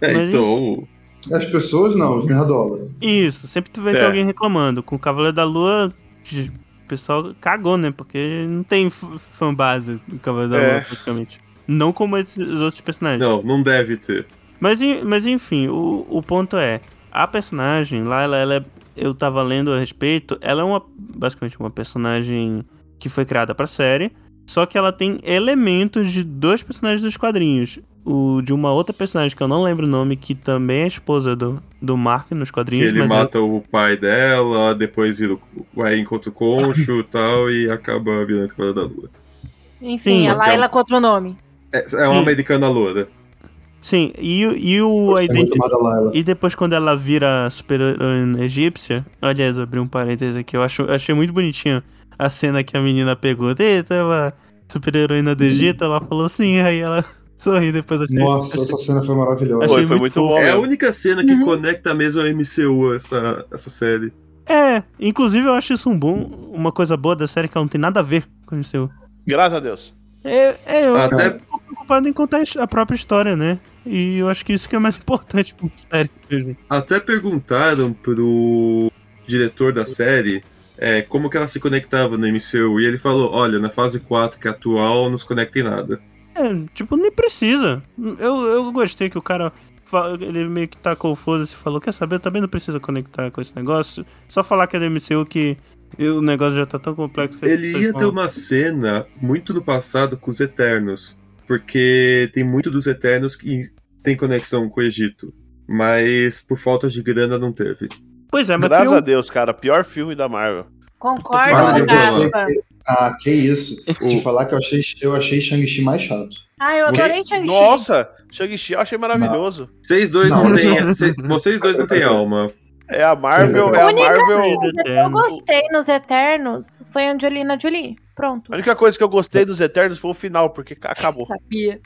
É, mas, então. As pessoas não, os nerdola. Isso, sempre tu vai ter É. alguém reclamando. Com o Cavaleiro da Lua, o pessoal cagou, né? Porque não tem fanbase do Cavaleiro da É. Lua, praticamente. Não como esses os outros personagens. Não, não deve ter. Mas, mas enfim, o, o ponto é: a personagem, lá, ela, ela é- eu tava lendo a respeito, ela é uma basicamente uma personagem que foi criada pra série, só que ela tem elementos de dois personagens dos quadrinhos. O de uma outra personagem que eu não lembro o nome, que também é esposa do, do Mark nos Que quadrinhos, ele mas é- mata o pai dela, depois o- vai encontra o Concho e tal, e acaba virando Cavaleiro da Lua. Enfim, Sim. a que é Layla contra o nome. É, é uma americana loura. Sim, e, o- e o a É identi-. E depois, quando ela vira super-heroína egípcia, aliás, abri um parênteses aqui, eu acho, achei muito bonitinho a cena que a menina pegou. Eita, uma super-heroína do Egito, ela falou sim, aí ela sorri depois. Achei, Nossa, essa cena foi maravilhosa. Achei Foi, foi muito muito bom. É a mesmo. única cena que Uhum. conecta mesmo a MCU, essa, essa série. É, inclusive eu acho isso um bom, uma coisa boa da série que ela não tem nada a ver com o seu. Graças a Deus. É, é eu Até tô preocupado em contar a própria história, né? E eu acho que isso que é mais importante pra uma série mesmo. Até perguntaram pro diretor da série é, como que ela se conectava no MCU. E ele falou: olha, na fase 4, que é atual, não se conecta em nada. É, tipo, nem precisa. Eu, eu gostei que o cara. Ele meio que tacou o foda-se e falou: Quer saber? Eu também não precisa conectar com esse negócio. Só falar que é da MCU que o negócio já tá tão complexo que Ele ia ter uma cena muito no passado com os Eternos. Porque tem muito dos Eternos que tem conexão com o Egito. Mas por falta de grana não teve. Pois é, mas Graças criou- a Deus, cara. Pior filme da Marvel. Concordo, eu Gaspa. Ah, que isso. O- De falar que eu achei, eu achei Shang-Chi mais chato. Ah, eu Você- adorei Shang-Chi. Nossa, Shang-Chi eu achei maravilhoso. Vocês dois não, Não. têm. cê- vocês dois não têm alma. É a Marvel, é a Única Marvel. coisa que eu gostei nos Eternos foi a Angelina Jolie. Pronto. A única coisa que eu gostei dos Eternos foi o final, porque ca- acabou. Sabia.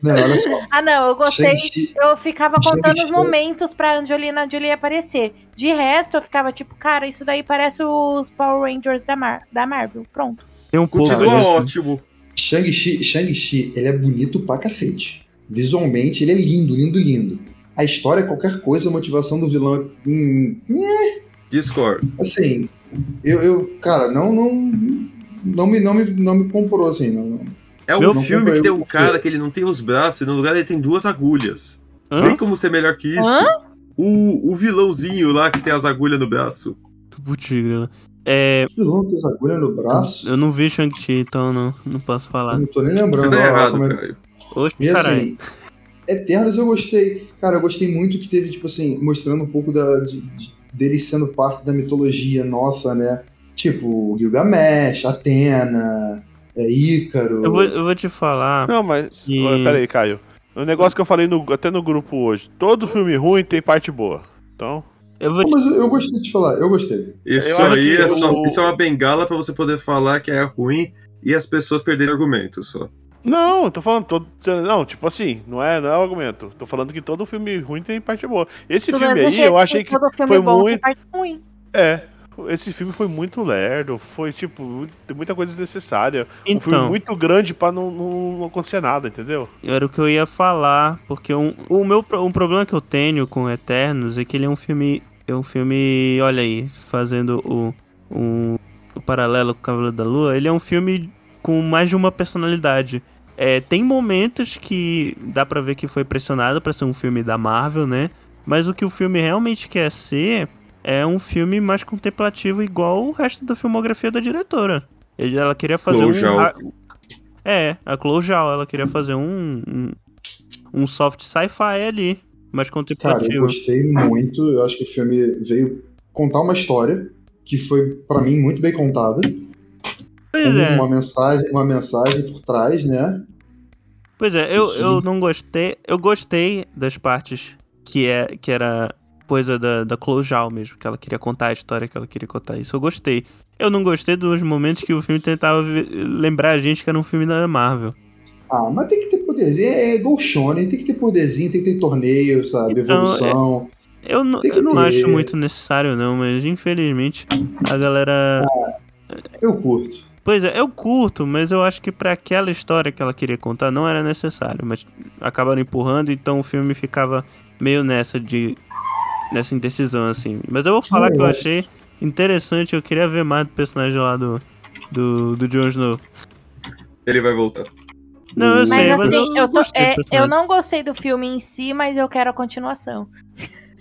Não, olha só. Ah, não, eu gostei. Shang-Chi- Eu ficava contando os Shang-Chi- momentos pra Angelina Jolie aparecer. De resto, eu ficava tipo, cara, isso daí parece os Power Rangers da, Mar da Marvel. Pronto. Tem um pouco Continua disso. ótimo. Shang-Chi, Shang-Chi, ele é bonito pra cacete. Visualmente, ele é lindo, lindo, lindo. A história é qualquer coisa, a motivação do vilão é. Hum, Discord. assim, eu, eu cara, não, não, não me, não me, não me comprou assim, não. não. É um filme que tem eu- um cara que ele não tem os braços e no lugar ele tem duas agulhas. Hã? Tem como ser melhor que isso? Hã? O, o vilãozinho lá que tem as agulhas no braço. Putz, grila. É, O vilão tem as agulhas no braço. eu não vi Shang-Chi, então não, não posso Eu falar. não tô nem Você lembrando. tá ó, errado, como é- Caio. Oxe, E caralho. assim, Eternos eu gostei. Cara, eu gostei muito que teve, tipo assim, mostrando um pouco da, de, de- deles sendo parte da mitologia nossa, né? Tipo, Gilgamesh, Atena, é, Ícaro. Eu vou, eu vou te falar. Não, mas. E- Ó, Pera aí, Caio. O negócio que eu falei no- até no grupo hoje. Todo filme ruim tem parte boa. Então. Eu vou te, Mas eu, eu gostei de te falar, eu gostei. Isso Eu aí que é, só, o- isso é uma bengala pra você poder falar que é ruim e as pessoas perderem argumento só. Não, eu tô falando todo. Não, tipo assim, não é, não é o argumento. Tô falando que todo filme ruim tem parte boa. Esse filme aí, jeito eu achei que. todo filme foi bom muito- tem parte ruim. É. Esse filme foi muito lerdo. Foi, tipo, tem muita coisa desnecessária. Um filme então, muito grande pra não, não, não acontecer nada, entendeu? era o que eu ia falar, porque um, o meu um problema que eu tenho com Eternos é que ele é um filme, é um filme, olha aí, fazendo o, um, o paralelo com o Cavaleiro da Lua, ele é um filme com mais de uma personalidade. É, tem momentos que dá pra ver que foi pressionado pra ser um filme da Marvel, né? Mas o que o filme realmente quer ser é um filme mais contemplativo, igual o resto da filmografia da diretora. Ela queria fazer Chloe um. A- É, a Chloe Zhao, ela queria fazer um, um, um soft sci-fi ali, mais Cara, eu contemplativo. gostei muito. Eu acho que o filme veio contar uma história que foi, pra mim, muito bem contada. Pois é, uma mensagem, uma mensagem por trás, né? pois é, eu, eu não gostei. Eu gostei das partes que, é, que era coisa da, da Zhao mesmo, que ela queria contar a história que ela queria contar. Isso eu gostei. Eu não gostei dos momentos que o filme tentava lembrar a gente que era um filme da Marvel. Ah, mas tem que ter poderzinho. É igual Shonen, tem que ter poderzinho, tem que ter torneio, sabe? Então, Evolução. Eu, não- Tem que eu não acho muito necessário, não, mas infelizmente a galera. Eu curto. Pois é, eu curto, mas eu acho que pra aquela história que ela queria contar não era necessário, mas acabaram empurrando, então o filme ficava meio nessa de nessa indecisão assim. Mas eu vou falar que eu acho- achei interessante, eu queria ver mais do personagem lá do do, do Jon Snow. Ele vai voltar. Não, eu Sim, sei, Mas mas assim, eu, eu, tô- é, eu não gostei do filme em si, mas eu quero a continuação.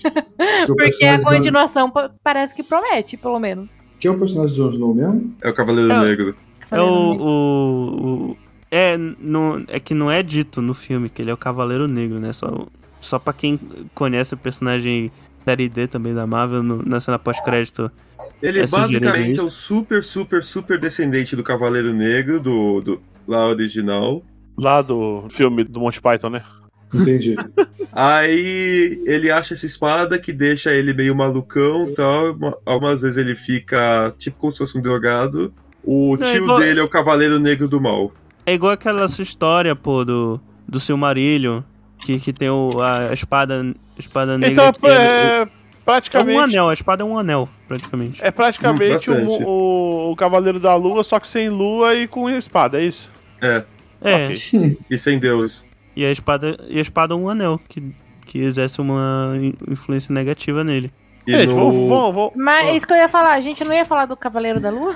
Porque a continuação pa- parece que promete, pelo menos. Quem é o personagem do Jon Snow mesmo? É o Cavaleiro É. Negro. É o, o, o- é não é que não é dito no filme que ele é o Cavaleiro Negro, né? Só só para quem conhece o personagem série D também da Marvel no- na cena pós-crédito. Ele É basicamente é o super, super, super descendente do Cavaleiro Negro, do, do lá original. Lá do filme do Monty Python, né? Entendi. Aí ele acha essa espada que deixa ele meio malucão e tal. Uma- Algumas vezes ele fica tipo como se fosse um drogado. O Não, é tio igual- dele é o Cavaleiro Negro do Mal. É igual aquela sua história, pô, do do Silmarillion, que, que tem o, a espada espada negra. Então, que é, é, é praticamente. um anel, a espada é um anel, praticamente. É praticamente Hum, o, o, o Cavaleiro da Lua, só que sem lua e com espada, é isso? É, É, Ok. e sem deuses. E a espada e a espada é um anel que que exerce uma in- influência negativa nele. E Gente, no... vamos, vamos, vamos. Mas é isso que eu ia falar, a gente não ia falar do Cavaleiro da Lua?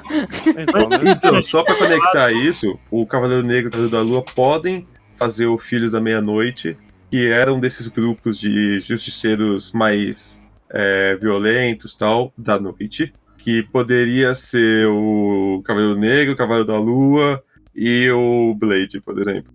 Então, né? Então, só pra conectar isso, o Cavaleiro Negro e o Cavaleiro da Lua podem fazer o Filhos da Meia-Noite, que eram desses grupos de justiceiros mais é, violentos tal, da noite, que poderia ser o Cavaleiro Negro, o Cavaleiro da Lua e o Blade, por exemplo.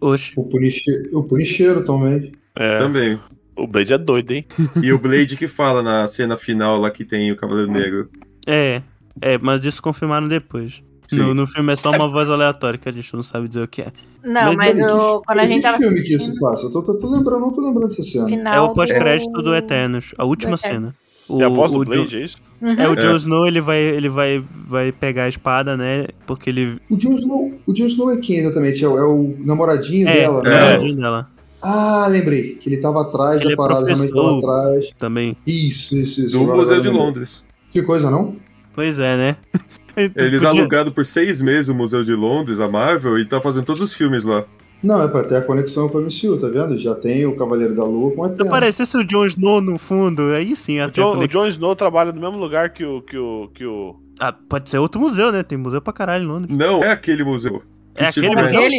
Oxe, O Punicheiro, o Punicheiro também. É, Também. o Blade é doido, hein? E o Blade que fala na cena final lá que tem o Cavaleiro Negro. é, é, mas isso confirmaram depois. No, no filme é só uma voz aleatória que a gente não sabe dizer o que é. Não, Mas, mas, eu, que- quando a gente que tava filme que assistindo, isso passa? Eu tô, tô, tô lembrando, não tô lembrando dessa cena. final É o pós-crédito do do Eternos, a última do Eternos. cena. O, É a voz do o Blade, Jo- é isso? Uhum. É, o É. Jon Snow, ele vai, ele vai, vai pegar a espada, né? Porque ele O Jon Snow, o Jon Snow é quem exatamente? É o, é o namoradinho é, dela, o né? namoradinho dela Ah, lembrei. Que ele tava atrás Ele da é parada, realmente tava atrás. também. Isso, isso, isso. Do Museu agora de lembrei. Londres. Que coisa, não? Pois é, né? Eles Podia- alugaram por seis meses o Museu de Londres, a Marvel, e tá fazendo todos os filmes lá. Não, é pra ter a conexão com o MCU, tá vendo? Já tem o Cavaleiro da Lua com o Se Eterno. aparecesse o Jon Snow no fundo, aí sim O. Jon, o Jon Snow trabalha no mesmo lugar que o. Que o, que o... Ah, pode ser outro museu, né? Tem museu pra caralho em Londres. Não, é aquele museu. É Steve aquele Grant. museu?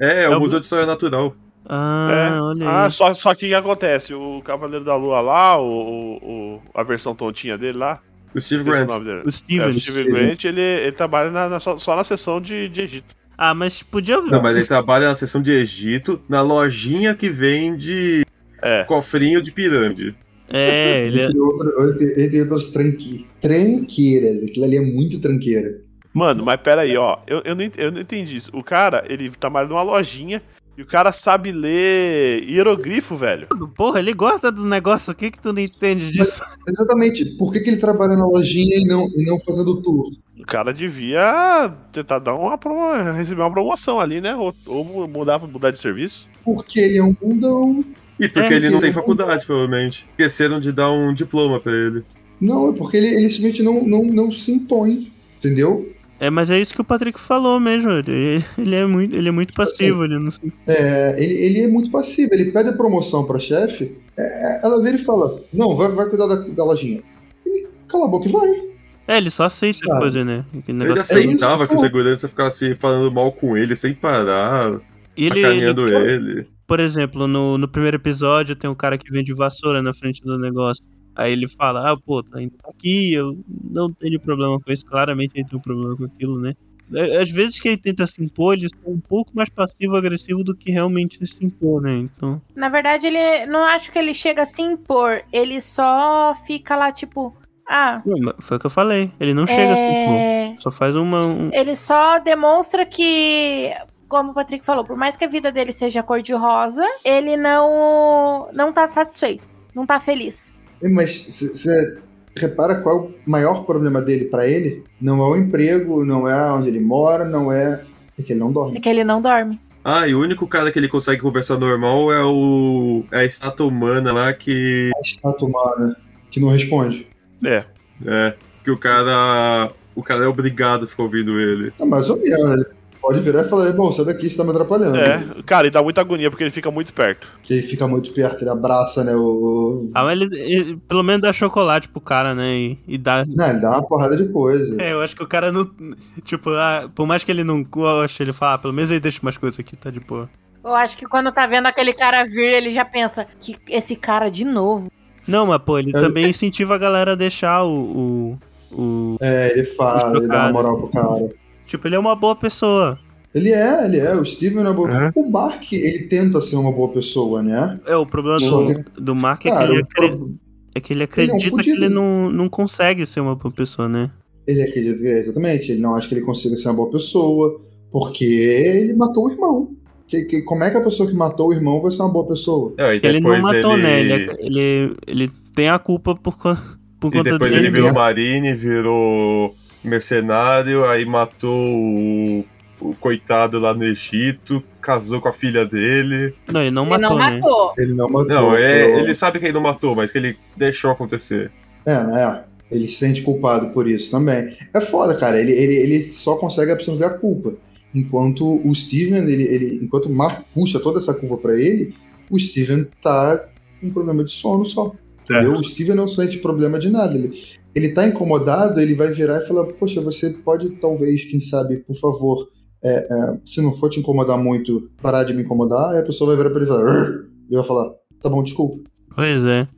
É, é, É o o- Museu de História Natural. Ah, É. olha Ah, aí. só, só que o que acontece? O Cavaleiro da Lua lá, o, o, o- a versão tontinha dele lá. O Steve o Grant. dele. O É, o Steven. Steve Grant, ele, ele trabalha na- na- só, só na seção de, de Egito. Ah, mas podia. Não, mas ele trabalha na seção de Egito, na lojinha que vende É. cofrinho de pirâmide. É, ele é. Entre, outro, entre, entre outras tranqui, tranqueiras. Aquilo ali é muito tranqueira. Mano, mas pera aí, ó. Eu, eu, não, eu não entendi isso. O cara, ele trabalha numa lojinha e o cara sabe ler hierogrifo, velho. Porra, ele gosta do negócio. O que que tu não entende disso? Exatamente. Por que, que ele trabalha na lojinha e não, e não fazendo tour? O cara devia tentar dar uma promo- receber uma promoção ali, né? Ou, ou mudar, mudar de serviço. Porque ele é um bundão. E porque É, ele não tem faculdade, provavelmente. Esqueceram de dar um diploma pra ele. Não, é porque ele, ele simplesmente não, não, não se impõe. Entendeu? É, mas é isso que o Patrick falou mesmo. Ele, ele é muito, ele é muito passivo. Ele não se- É, ele, ele é muito passivo. Ele pede a promoção pra chefe. é, ela vira e fala: Não, vai, vai cuidar da, da lojinha. Ele cala a boca e vai. É, ele só aceita Sabe? a coisa, né? Ele aceitava isso, que o segurança ficasse falando mal com ele sem parar, E ele, sacaneando ele- ele. por exemplo, no, no primeiro episódio tem um cara que vende vassoura na frente do negócio. Aí ele fala, ah, pô, tá indo aqui, eu não tenho problema com isso. Claramente ele tem um problema com aquilo, né? É, Às vezes que ele tenta se impor, ele é um pouco mais passivo-agressivo do que realmente se impor, né? Então, Na verdade, ele não acho que ele chega a se impor. Ele só fica lá, tipo, ah, não, foi o que eu falei. Ele não chega a se impor. é... Só faz uma. um- Ele só demonstra que, como o Patrick falou, por mais que a vida dele seja cor-de-rosa, ele não, não tá satisfeito, não tá feliz. Mas você repara qual é o maior problema dele pra ele? Não é o emprego, não é onde ele mora, não é. É que ele não dorme. É que ele não dorme. Ah, e o único cara que ele consegue conversar normal é o. É a estátua humana lá que. A estátua humana que não responde. É. É. Que o cara. O cara é obrigado a ficar ouvindo ele. Não, mais ou menos. Pode virar e falar: Bom, sai daqui, você tá me atrapalhando. É, cara, e dá muita agonia porque ele fica muito perto. Que ele fica muito perto, ele abraça, né? O. Ah, mas ele, ele pelo menos dá chocolate pro cara, né? E, e dá. Não, ele dá uma porrada de coisa. É, eu acho que o cara não. Tipo, ah, por mais que ele não goste, ele fala, ah, pelo menos ele deixa umas coisas aqui, tá de boa. Eu acho que quando tá vendo aquele cara vir, ele já pensa que esse cara de novo. Não, mas pô, ele Eu- também incentiva a galera a deixar o. o, o- É, ele fala, ele dá uma moral pro cara. Tipo, ele é uma boa pessoa. Ele é, ele é. O Steven é uma boa. É. O Mark, ele tenta ser uma boa pessoa, né? É, o problema do, do Mark é que, Cara, ele, o acre- pro- é que ele ele é um acredita que ele não, não consegue ser uma boa pessoa, né? ele acredita, é, exatamente, ele não acha que ele consiga ser uma boa pessoa, porque ele matou o irmão. Que, que- como é que a pessoa que matou o irmão vai ser uma boa pessoa? É, e Ele não depois matou, ele... né? Ele, ele, ele tem a culpa por, por E conta depois dele. ele virou marine, virou mercenário, aí matou o, o coitado lá no Egito, casou com a filha dele. Não, ele não ele matou, não né? matou. Ele não matou. Não, é, ele sabe que ele não matou, mas que ele deixou acontecer. É, né? Ele se sente culpado por isso também. É foda, cara. Ele, ele, ele só consegue absorver a culpa. Enquanto o Steven, ele, ele, enquanto o Mark puxa toda essa culpa pra ele, o Steven tá com um problema de sono só. Entendeu? O Steven não sente problema de nada. Ele, ele tá incomodado, ele vai virar e falar: Poxa, você pode, talvez, quem sabe, por favor, é, é, se não for te incomodar muito, parar de me incomodar. Aí a pessoa vai virar pra ele e falar: e vai falar: Tá bom, desculpa. Pois é.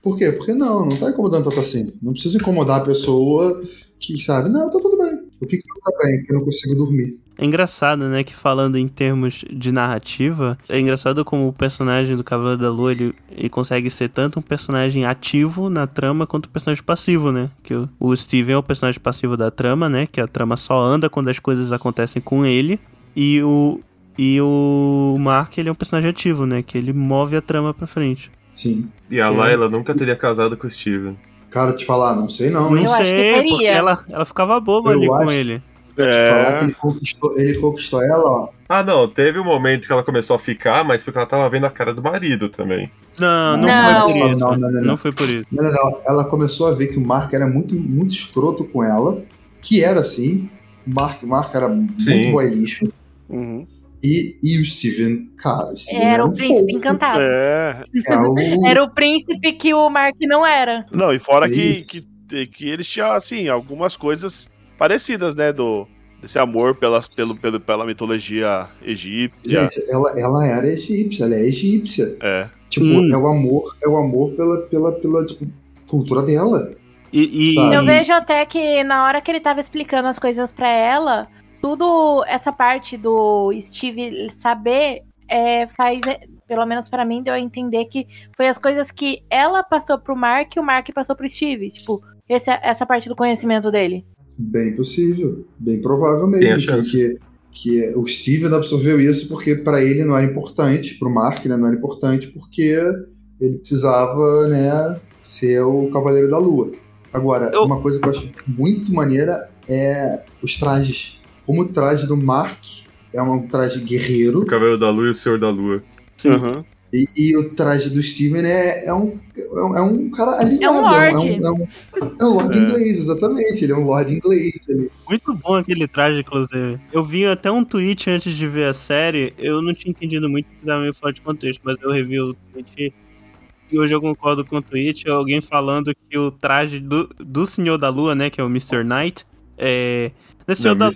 Por quê? Porque não, não tá incomodando tanto assim. Não precisa incomodar a pessoa que sabe, não, tá tudo bem. O que que não tá bem? Que eu não consigo dormir. É engraçado, né, que falando em termos de narrativa, é engraçado como o personagem do Cavaleiro da Lua, ele, ele consegue ser tanto um personagem ativo na trama quanto um personagem passivo, né? Que o, o Steven é o personagem passivo da trama, né? Que a trama só anda quando as coisas acontecem com ele. E o, e o Mark, ele é um personagem ativo, né? Que ele move a trama pra frente. Sim. E a Que- Layla nunca teria casado com o Steven. Cara, te falar, não sei não, Não hein? Eu acho que sei, porque ela, ela ficava boba Eu ali com acho. ele. Te falar É. que ele conquistou, ele conquistou ela, ó. Ah, não, teve um momento que ela começou a ficar, mas porque ela tava vendo a cara do marido também. Não, não, Não. foi por isso. Não, Não, não, não, não. foi por isso. Não, não, não. Ela começou a ver que o Mark era muito, muito escroto com ela, que era assim. O Mark, Mark era Sim. muito boy lixo. Uhum. E, e o Steven, cara, o Steven Era um o príncipe fofo. encantado. É. É o... Era o príncipe que o Mark não era. Não, e fora que, Isso. que, que eles tinham, assim, algumas coisas parecidas, né? Do, desse amor pelas, pelo, pelo, pela mitologia egípcia. Gente, ela, ela era egípcia, ela é egípcia. É. Tipo, Sim. é o amor, é o amor pela, pela, pela tipo, cultura dela. E, e-? Eu vejo até que na hora que ele tava explicando as coisas pra ela, tudo essa parte do Steve saber é, faz, é, pelo menos pra mim, deu a entender que foi as coisas que ela passou pro Mark e o Mark passou pro Steve. Tipo, esse- essa parte do conhecimento dele. Bem possível, bem provável Tem a mesmo. chance. Que, que o Steven absorveu isso porque pra ele não era importante, pro Mark né, não era importante porque ele precisava né, ser o Cavaleiro da Lua. Agora, Eu- uma coisa que eu acho muito maneira é os trajes. Como o traje do Mark é um traje guerreiro O Cavaleiro da Lua e o Senhor da Lua. Sim. Uhum. E, e o traje do Steven é, é, um, é, um, é um cara alinhado. É um lorde. É um, é um, é um lorde É. inglês, exatamente. Ele é um lorde inglês. Ele, Muito bom aquele traje, inclusive. Eu vi até um tweet antes de ver a série. Eu não tinha entendido muito, porque tava meio fora de contexto, mas eu revi o tweet. E hoje eu concordo com o tweet. Alguém falando que o traje do, do Senhor da Lua, né? Que é o Mr. Knight. É. Não é Senhor da.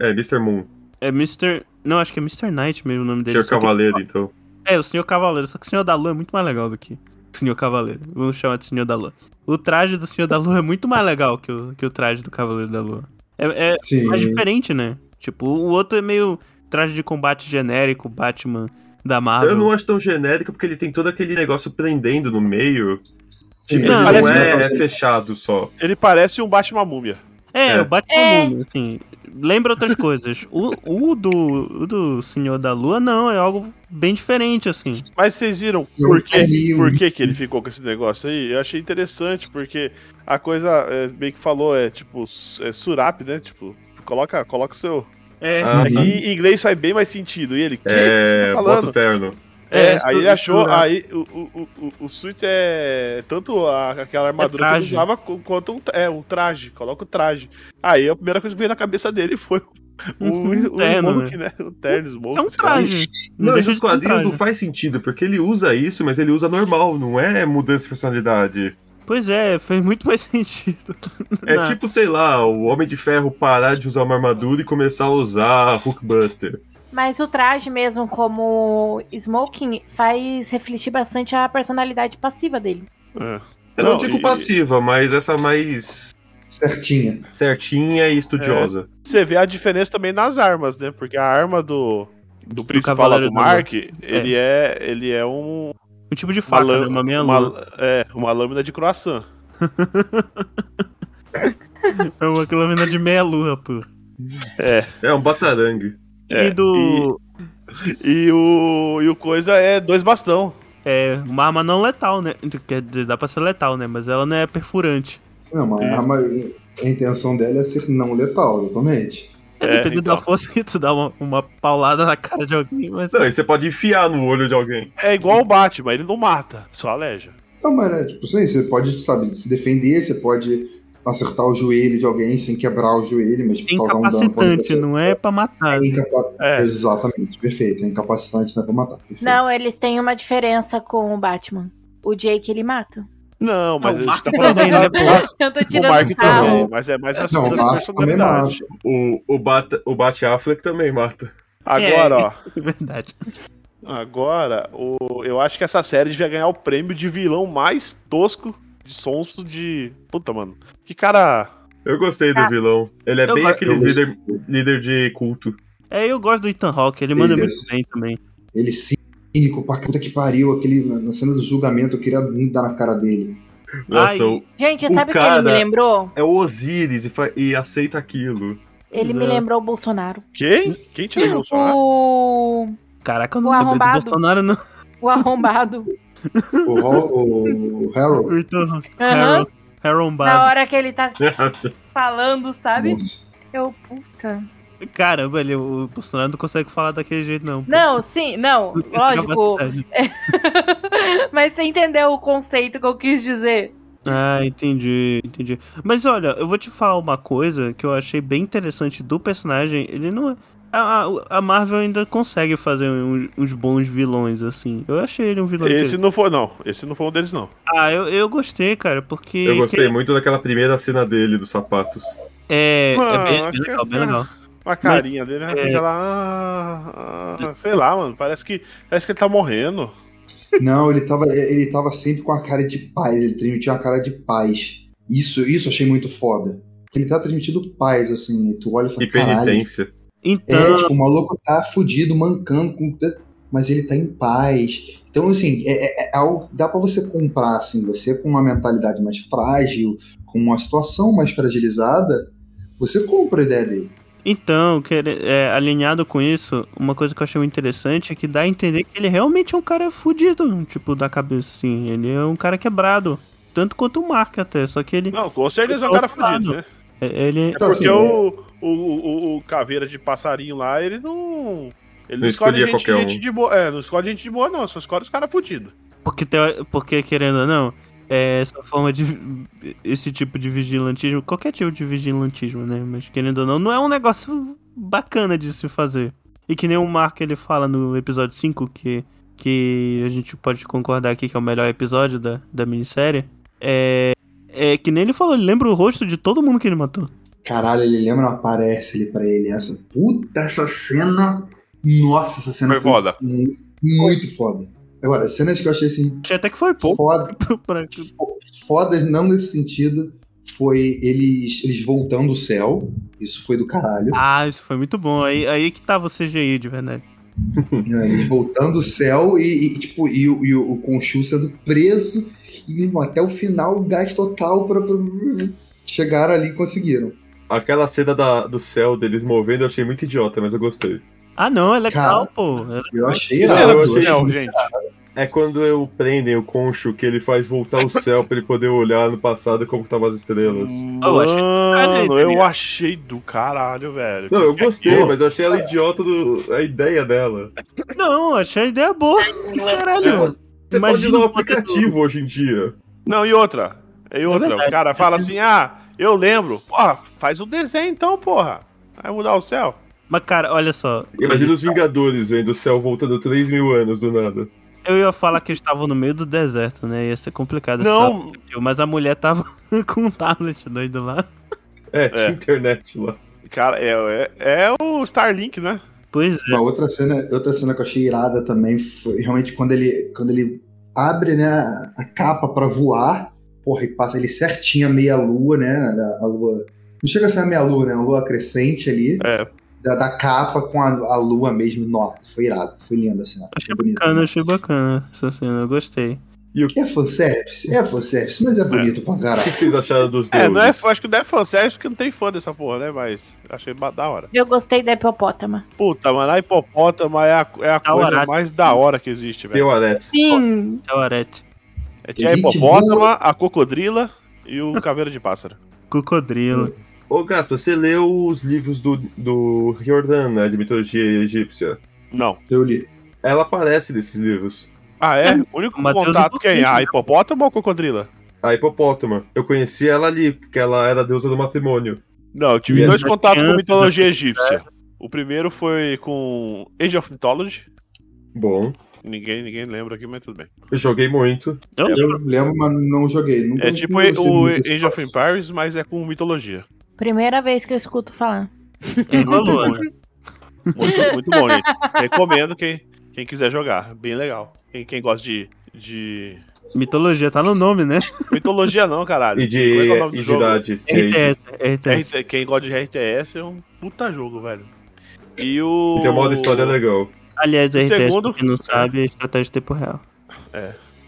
É, Mr. Moon. É Mr. Não, acho que é Mr. Knight mesmo o nome dele. Senhor só que- Cavaleiro, então. É, o Senhor Cavaleiro. Só que o Senhor da Lua é muito mais legal do que o Senhor Cavaleiro. Vamos chamar de Senhor da Lua. O traje do Senhor da Lua é muito mais legal que o, que o traje do Cavaleiro da Lua. É, é mais diferente, né? Tipo, o outro é meio traje de combate genérico, Batman da Marvel. Eu não acho tão genérico porque ele tem todo aquele negócio prendendo no meio. Tipo, Não, ele parece não é, é fechado só. Ele parece um Batman múmia. É, É. o Batman, É. assim, lembra outras coisas. O, o, do, o do Senhor da Lua, não, é algo bem diferente, assim. Mas vocês viram Eu por, que, por que, que ele ficou com esse negócio aí? Eu achei interessante, porque a coisa, é, bem que falou, é tipo, é surap, né? Tipo, coloca, coloca o seu. É, Ah, Aqui tá. em inglês faz bem mais sentido. E ele, que, que você É, tá bota falando? o terno. É, É, aí ele achou, surap. aí o, o, o, o suit é tanto a- aquela armadura que ele usava qu- quanto um, é, um traje, coloca o traje. Aí a primeira coisa que veio na cabeça dele foi o, o, o terno, smoke, né? O terno, smoke. é um traje. Não, nos um quadrinhos não faz sentido, porque ele usa isso, mas ele usa normal, não é mudança de personalidade. Pois é, fez muito mais sentido. É Não. tipo, sei lá, o Homem de Ferro parar de usar uma armadura e começar a usar Hulkbuster. Mas o traje mesmo, como smoking, faz refletir bastante a personalidade passiva dele. É. Eu não, Não, digo e- passiva, mas essa mais certinha. certinha e estudiosa. Você vê a diferença também nas armas, né? Porque a arma do, do principal do da Mark, ele é. ele é um. Um tipo de faca, lã- né? Uma meia uma-. É, uma lâmina de croissant. É uma lâmina de meia lua, pô. É. É um batarangue. É. e do. E o, e o coisa é dois bastão. É uma arma não letal, né? Quer dizer, dá pra ser letal, né? Mas ela não é perfurante. Não, uma Isso. arma. A intenção dela é ser não letal, exatamente. É, É, dependendo então. da força que tu dá uma, uma paulada na cara de alguém, mas. Não, e você pode enfiar no olho de alguém. É igual o Batman, ele não mata, só aleja. Não, mas né, tipo assim, você pode, sabe, se defender, você pode acertar o joelho de alguém sem quebrar o joelho, mas É causar um dano. incapacitante, não é pra matar. É incapa- É. Exatamente, perfeito. É incapacitante, não é pra matar. Perfeito. Não, eles têm uma diferença com o Batman. O Jake ele mata. Não, mas Ah, o a gente tá falando também, né? Eu tô O tirando Mark sarro. também, mas é mais na Não, segunda o Mark também personalidade. O, o, Bat, o Bat Affleck também mata. Agora, ó. É verdade. Agora, o, eu acho que essa série devia ganhar o prêmio de vilão mais tosco de sonso de. Puta, mano. Que cara. Eu gostei do Ah. vilão. Ele é bem go- aqueles líder, líder de culto. É, eu gosto do Ethan Hawke, ele manda Ele é muito bem também. Ele cínico pra puta que pariu, aquele, na na cena do julgamento, eu queria muito dar na cara dele. Nossa, Ai. o- Gente, O sabe o que ele me lembrou? é o Osiris e, fa- e aceita aquilo. Ele me É. lembrou o Bolsonaro. Quem? Quem te lembrou, Bolsonaro? O, Caraca, eu não O lembro do. Bolsonaro, não. o arrombado. O, o, o Harold. O Ethan Aham. Harold, Na hora que ele tá falando, sabe? Nossa. Eu, puta. Caramba, ele, o Bolsonaro não consegue falar daquele jeito, não. pô. Não, sim, não, lógico. Mas você entendeu o conceito que eu quis dizer? Ah, entendi, entendi. Mas olha, eu vou te falar uma coisa que eu achei bem interessante do personagem. Ele não é. A, a- a Marvel ainda consegue fazer uns, uns bons vilões, assim. Eu achei ele um vilão Esse não foi, não. Esse não foi um deles, não. Ah, eu, eu gostei, cara, porque. Eu gostei que- muito daquela primeira cena dele, dos sapatos. É, é Ah, bem, bem que- legal, bem legal. A carinha dele, né? é- Fica lá. ah, ah, sei lá, mano. Parece que, parece que ele tá morrendo. Não, ele tava, ele tava sempre com a cara de paz, ele transmitia uma cara de paz. Isso, isso eu achei muito foda. Porque ele tá transmitindo paz, assim, e tu olha e fala, E caralho. Penitência. É, Então, tipo, o maluco tá fudido, mancando, com... mas ele tá em paz. Então, assim, é, é- é algo- dá pra você comprar, assim, você com uma mentalidade mais frágil, com uma situação mais fragilizada, você compra a ideia dele. então é, alinhado com isso, uma coisa que eu achei muito interessante é que dá a entender que ele realmente é um cara fudido, tipo, da cabeça, assim. Ele é um cara quebrado. Tanto quanto o Mark até, só que ele. Não, com certeza é um cara Outro lado. fudido, né? é- ele É Então, porque assim, o, o, o, o caveira de passarinho lá, ele não. Ele não, Não escolhe gente, qualquer um. gente de boa. É, não escolhe gente de boa, não. Só escolhe os caras fudidos. Porque, porque, querendo ou não, é, essa forma de. Esse tipo de vigilantismo, qualquer tipo de vigilantismo, né? Mas querendo ou não, não é um negócio bacana de se fazer. E que nem o Mark ele fala no episódio 5, que, que a gente pode concordar aqui que é o melhor episódio da, da minissérie. É, é que nem ele falou, ele lembra o rosto de todo mundo que ele matou. Caralho, ele lembra, aparece ali pra ele. Essa puta, essa cena. Nossa, essa cena Foi foda. Muito, muito foda. Agora, cenas que eu achei assim. Achei até que foi pouco. Foda, pra- fodas, não nesse sentido. Foi eles, eles voltando o céu. Isso foi do caralho. Ah, isso foi muito bom. Aí, aí que tava o CGI, de verdade. né, Eles voltando o céu e, e, tipo, e, o- e o, o Conchu sendo preso. E mesmo até o final, gás total pra, pra chegar ali e conseguiram. Aquela cena da, do céu deles movendo eu achei muito idiota, mas eu gostei. Ah, não, é legal, Cara, pô. É Eu achei Não, cena eu achei céu, muito- gente. É quando eu prendem o concho que ele faz voltar o céu pra ele poder olhar no passado como estavam as estrelas. Eu achei do caralho, Mano, eu achei do caralho, velho. Não, eu é gostei, mas eu achei ela idiota do, a ideia dela. Não, achei a ideia boa. Caralho. Você Imagina pode usar um aplicativo hoje em dia. Não, e outra? E outra, verdade. o cara fala assim, ah, eu lembro. Porra, faz o desenho então, porra. Vai mudar o céu. Mas, cara, olha só. Imagina os Vingadores vendo o céu voltando 3 mil anos do nada. Eu ia falar que eles estavam no meio do deserto, né? Ia ser complicado. Não. essa- Mas a mulher tava com um tablet doido lá. É, tinha É. internet lá. Cara, é, é, é o Starlink, né? Pois é. Uma outra cena, outra cena que eu achei irada também foi realmente quando ele, quando ele abre né, a capa pra voar, porra, e passa ele certinho a meia lua, né? A, a lua. Não chega a ser a meia lua, né? A lua crescente ali, É. da, da capa com a, a lua mesmo. Nossa, foi irado, foi linda a cena. Achei Foi bonita. bacana, achei bacana essa cena, eu gostei. É fanservice? É fanservice, mas é bonito pra O caralho. que vocês acharam dos É, deuses? não é, acho que não é fanservice porque não tem fã dessa porra, né? Mas achei da hora. Eu gostei da hipopótama. Puta, mano, a hipopótama é a, é a coisa hora. mais da hora que existe, velho. Deu Arete. Sim! Teorete. É, tinha a hipopótama, a cocodrila e o caveira de pássaro. Cocodrilo. Ô, Gaspa, você leu os livros do, do Riordan, né, de mitologia egípcia? Não. Eu li. Ela aparece nesses livros. Ah, é? O único Uma deusa contato quem? Cristo, A né? hipopótama ou a cocodrila? A hipopótama. Eu conheci ela ali, porque ela era a deusa do matrimônio. Não, eu tive E dois contatos com mitologia egípcia. O primeiro foi com Age of Mythology. Bom, Ninguém, ninguém lembra aqui, mas tudo bem. eu joguei muito. Eu É, lembro. Eu lembro, mas não joguei. Nunca, É tipo o Age of. Empires, mas é com mitologia. Primeira vez que eu escuto falar. É igual a Muito bom, muito, muito bom, gente. Recomendo quem, quem quiser jogar. Bem legal. Quem, quem gosta de, de. Mitologia, tá no nome, né? Mitologia não, caralho. E é é o de, e jogo? idade. RTS, RTS. RT Quem gosta de RTS é um puta jogo, velho. E o. E tem um modo história legal. Aliás, O RTS, segundo- quem não sabe, é estratégia de tempo real.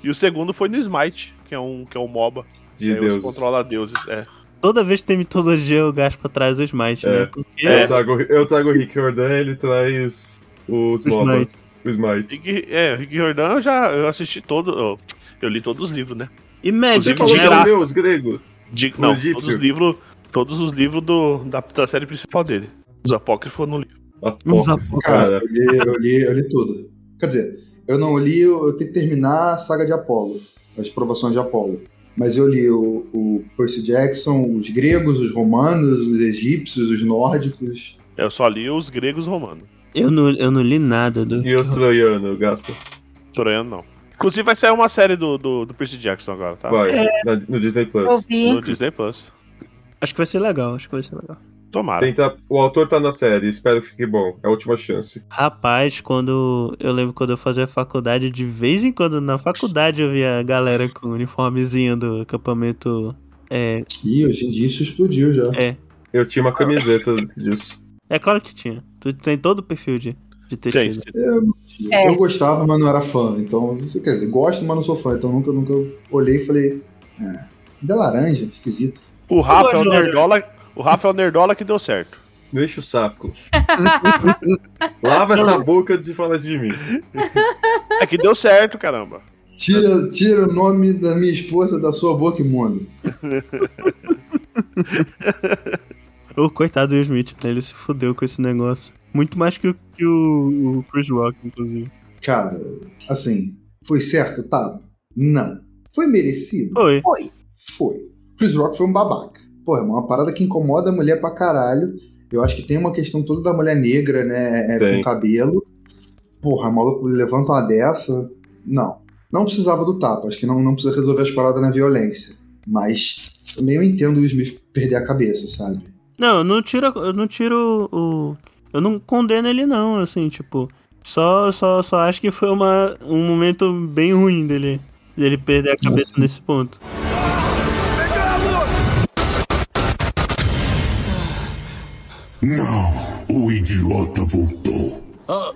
E o segundo foi no Smite, que é um, que é um MOBA. De Aí você Deus. controla deuses. É. Toda vez que tem mitologia, eu gasto pra trás o Smite, É. né? Porque Eu, trago, eu trago o Rick Jordan, ele traz os O MOBA. Smite. O Smite. Rick, é, Rick Jordan eu já eu assisti todo. Eu, eu li todos os livros, né? E Magic, de né? que graça. leu os gregos? De, não, todos os livros. Todos os livros do, da, da série principal dele. Os apócrifos no livro. Ah, porra. Cara, eu li, eu, li, eu li tudo. Quer dizer, eu não li, eu, tenho que terminar a saga de Apolo, as provações de Apolo. Mas eu li o, o Percy Jackson, os gregos, os romanos, os egípcios, os nórdicos. Eu só li os gregos romanos. Eu não, eu não li nada do. E os troianos, Gaspa? Troiano não. Inclusive vai sair uma série do, do, do Percy Jackson agora, tá? Vai, na- no Disney Plus. No Disney Plus. Acho que vai ser legal, acho que vai ser legal. Tomara. Tenta, o autor tá na série, espero que fique bom. É a última chance. Rapaz, quando. Eu lembro quando eu fazia faculdade, de vez em quando na faculdade eu via a galera com o uniformezinho do acampamento. É, E hoje em dia isso explodiu já. Eu tinha uma camiseta disso. é claro que tinha. Tu tem todo o perfil de, de ter tido. Gente, É. Eu gostava, mas não era fã. Então, isso quer dizer, gosto, mas não sou fã. Então nunca, nunca olhei e falei. Ah, da laranja, esquisito. o Rafa é de Nerdola. O Rafa é o Nerdola que deu certo. Enche o saco. Lava essa boca antes de falar isso de mim. É que deu certo, caramba. Tira, tira o nome da minha esposa da sua boca imunda. O coitado do Will Smith, né? Ele se fudeu com esse negócio. Muito mais que o, que o, o Chris Rock, inclusive. Cara, assim, foi certo, tá? Não. Foi merecido? Foi. Foi. Foi. Chris Rock foi um babaca. Pô, é uma parada que incomoda a mulher pra caralho. Eu acho que tem uma questão toda da mulher negra, né? É, Tem. com cabelo. Porra, maluco levanta uma dessa. Não. Não precisava do tapa. Acho que não, não precisa resolver as paradas na violência. Mas também eu entendo o Smith perder a cabeça, sabe? Não, eu não tiro, eu não tiro o. Eu não condeno ele, não, assim, tipo. Só, só, só acho que foi uma, um momento bem ruim dele. Dele perder a cabeça Nossa. nesse ponto. Não, o idiota voltou. Ah,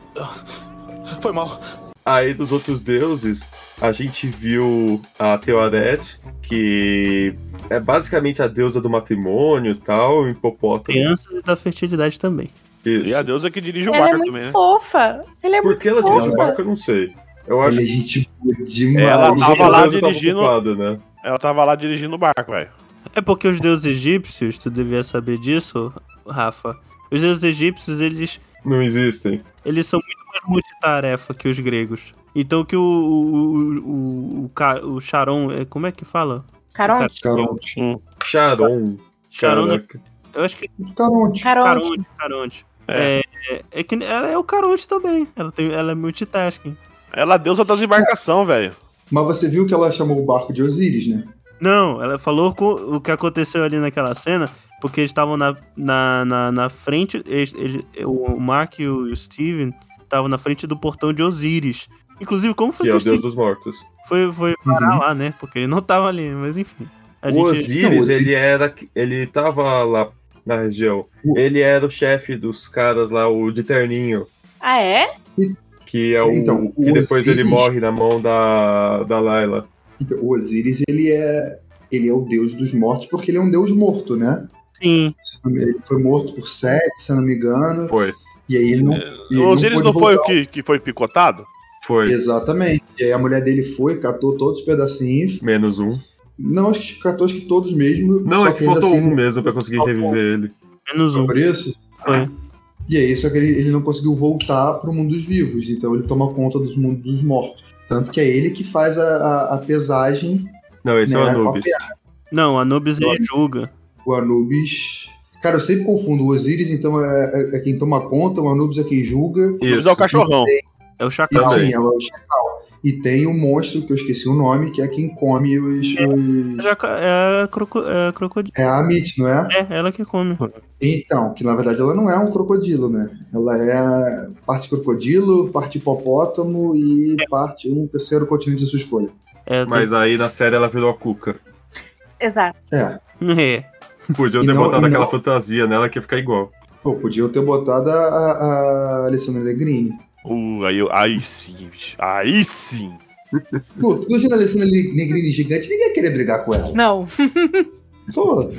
foi mal. Aí dos outros deuses, a gente viu a Teoret, que é basicamente a deusa do matrimônio e tal, em hipopótamo. Crianças e da fertilidade também. Isso. E a deusa que dirige o Ela é barco muito também, né? fofa. Ela é Por muito que ela fofa. dirige o barco, eu não sei. Eu acho é gente boa demais. Ela que tava lá deusa tava dirigindo- ocupada, né? Ela tava lá dirigindo o barco, velho. É porque os deuses egípcios, tu devia saber disso, Rafa. Os deuses egípcios, eles, Não existem. eles são muito mais multitarefa que os gregos. Então que o. O, o, o, o, Charon. é- Como é que fala? Caronte. Caronte. Charon. Charon. Caraca. Eu acho que Caronte. Caronte. Caronte. Caronte. É. É, é, é que ela é o Caronte também. Ela, tem, ela é multitasking. Ela é deusa das embarcações, velho. Mas você viu que ela chamou o barco de Osíris, né? Não, ela falou com o que aconteceu ali naquela cena, porque eles estavam na, na, na, na frente, eles, ele- o Mark e o Steven estavam na frente do portão de Osíris. Inclusive, como foi Que que, é o deus Steven dos mortos. foi, foi parar lá, né? Porque ele não tava ali, mas enfim. A O gente... Osíris, Não, o Osíris- ele era. Ele tava lá na região. Ele era o chefe dos caras lá, o de terninho. Ah, é? Que é o. Então, que o depois ele Osíris- morre na mão da, da Layla. Então, o Osíris, ele é, ele é o deus dos mortos porque ele é um deus morto, né? Sim, Ele foi morto por Sete, se eu não me engano. Foi. E aí ele não. O Osiris pôde não foi o que, que foi picotado? Foi. Exatamente. E aí a mulher dele foi, catou todos os pedacinhos. Menos um. Não, acho que catou acho que todos mesmo. Não, só é que ainda faltou assim, um mesmo pra conseguir reviver ele. menos um. Por isso. Foi. E aí, só que ele, ele não conseguiu voltar pro mundo dos vivos. Então ele toma conta dos mundos dos mortos. Tanto que é ele que faz a, a, a pesagem. Não, esse é o né, Anubis. Não, Anubis ele julga. O Anubis. Cara, eu sempre confundo. O Osiris, então, é, é- é quem toma conta, o Anubis é quem julga. Isso. Isso. é o cachorrão. É o Chacal. Ela é o chacal. E tem um monstro que eu esqueci o nome, que é quem come os. os- Já ca- É a croco, é a crocodilo. É a Amit, não é? É, ela que come. Então, que na verdade ela não é um crocodilo, né? Ela é parte crocodilo, parte hipopótamo e parte um terceiro continente de sua escolha. É, Mas aí na série ela virou a Cuca. Exato. É. é. Podiam ter não- botado aquela não- fantasia nela que ia ficar igual. Pô, podiam ter botado a, a, a Alessandra Negrini. Uh, aí, eu- aí sim, bicho. Aí sim. Pô, tu imagina a Alessandra Negrini gigante, ninguém ia querer brigar com ela. Não. Pô,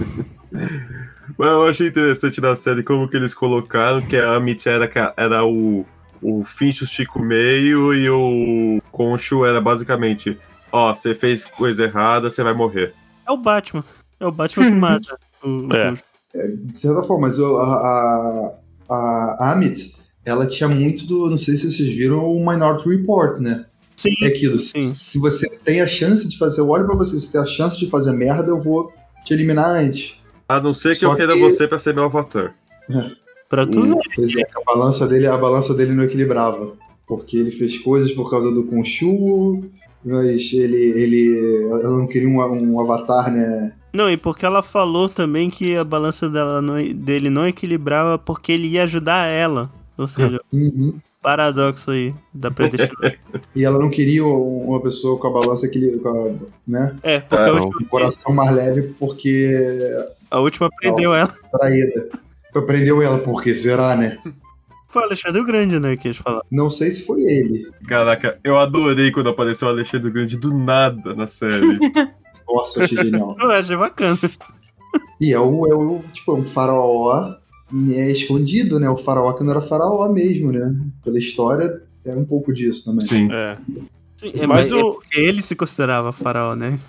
Mas eu achei interessante na série como que eles colocaram que a Amit era, era o, o Fincho Chico Meio e o Concho era basicamente: ó, você fez coisa errada, você vai morrer. É o Batman. É o Batman que mata. O- É. o- de certa forma, mas eu- a, a, a Amit, ela tinha muito do. Não sei se vocês viram o Minority Report, né? Sim. É aquilo. Sim. Se você tem a chance de fazer, eu olho pra você, se tem a chance de fazer merda, eu vou te eliminar antes. A não ser que Só eu queira que- você pra ser meu avatar. Pra tu ver. Pois é, a balança dele, a balança dele não equilibrava. Porque ele fez coisas por causa do Khonshu, mas ele, ele ela não queria um, um avatar, né? Não, e porque ela falou também que a balança dela não- dele não equilibrava porque ele ia ajudar ela. Ou seja, Uhum. paradoxo aí da predestinação. E ela não queria uma pessoa com a balança que né? é, porque É, a, não. última, O coração mais leve porque a última prendeu ela. traída. Prendeu ela, porque será, né? Foi o Alexandre o Grande, né, que eles falaram. Não sei se foi ele. Caraca, eu adorei quando apareceu o Alexandre Grande do nada na série. Nossa, achei genial. Eu achei bacana. E é o, é o tipo, é um faraó é escondido, né? O faraó que não era faraó mesmo, né? Pela história, é um pouco disso também. Sim. É. Sim, é, Mas mas é o- porque ele se considerava faraó, né?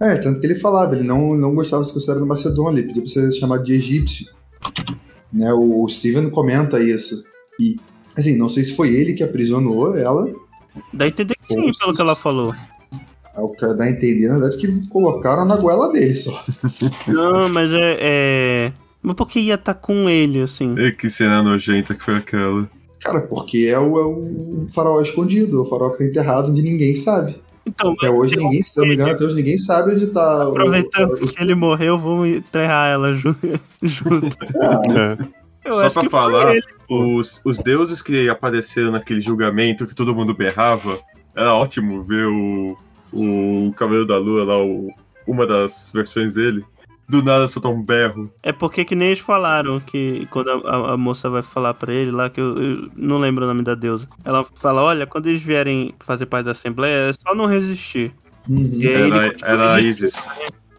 É, tanto que ele falava, ele não, não gostava de se considerar Macedônia, ele pediu pra ser chamado de egípcio. Né, o Steven comenta isso. E, assim, não sei se foi ele que aprisionou ela, Dá a entender que sim, pelo que ela falou. É o que dá a entender, na verdade, que colocaram na goela dele só. Não, mas é. é... Mas por que ia estar com ele, assim? E que cena nojenta que foi aquela. Cara, porque é o, é o faraó escondido, é o faraó que tá enterrado onde ninguém sabe. Então, Até hoje ninguém, se eu não me engano, até hoje ninguém sabe onde tá. o- aproveitando o- que ele morreu, vamos enterrar ela ju- junto. É. Só pra falar, os, os deuses que apareceram naquele julgamento que todo mundo berrava, era ótimo ver o, o Cavaleiro da Lua lá, o, uma das versões dele. Do nada soltar um berro. É porque que nem eles falaram que quando a, a- a moça vai falar pra ele lá, que eu, eu não lembro o nome da deusa. Ela fala: olha, quando eles vierem fazer parte da Assembleia, é só não resistir. Uhum. E aí ele Era, era a. Isis.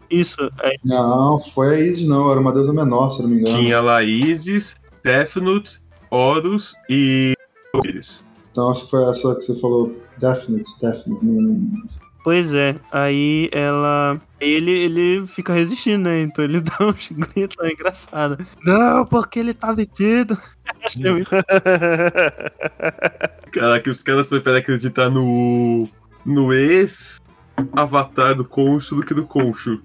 Isso, é, Não, foi a Isis, não, era uma deusa menor, se não me engano. Tinha lá Isis, Tefnut, Horus e Osiris. Então acho que foi essa que você falou, Definite, Definite. Pois é. Aí ela. Ele, ele fica resistindo, né? Então ele dá uns gritos é engraçado. Não, porque ele tá muito- Caraca, os caras preferem acreditar no. no ex-avatar do Concho do que do Concho.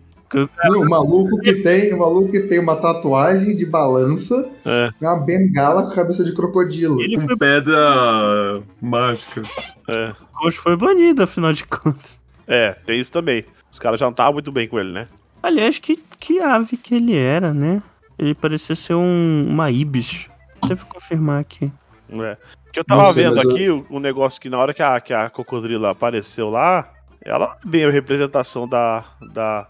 Não, o maluco que tem, o maluco que tem uma tatuagem de balança, É. uma bengala com cabeça de crocodilo. Ele foi, pedra mágica. É. Coach foi banido, afinal de contas. É, tem isso também. Os caras já não estavam muito bem com ele, né? Aliás, que, que ave que ele era, né? Ele parecia ser um, uma ibis. Deixa eu confirmar aqui. É. Que eu tava sei, vendo eu- aqui o um negócio que na hora que a, que a cocodrila apareceu lá, ela bem a representação da, da,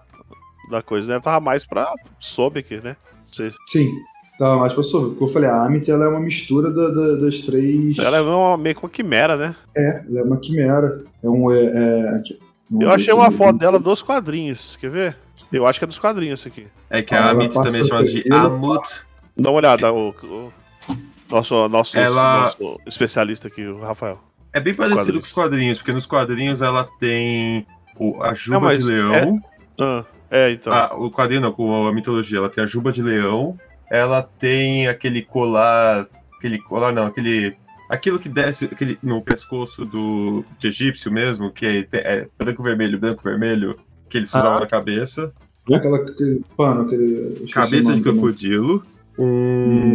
da coisa, né? Tava mais pra Sobek, né? Você- Sim. Tava mais pra sobre. Porque eu falei, a Amit ela é uma mistura da- da- das três. Ela é uma, meio que uma quimera, né? É, ela é uma quimera. É um. É, é, Eu achei uma foto dela dos quadrinhos, quer ver? Eu acho que é dos quadrinhos isso aqui. É que Ah, a ela Amit também é chamada de Amut. Dá uma olhada, o, o nosso, nosso, Ela- nosso especialista aqui, o Rafael. É bem parecido Quadrinhos. com os quadrinhos, porque nos quadrinhos ela tem o, a juba mas de leão. Ah, é, então. Ah, o quadrinho não, com a mitologia. Ela tem a juba de leão. Ela tem aquele colar. Aquele colar não, aquele. Aquilo que desce aquele, no pescoço do de egípcio mesmo, que é, é branco vermelho, branco vermelho, que eles usavam Ah. na cabeça. Aquela, aquele pano, aquele. Cabeça de crocodilo. Um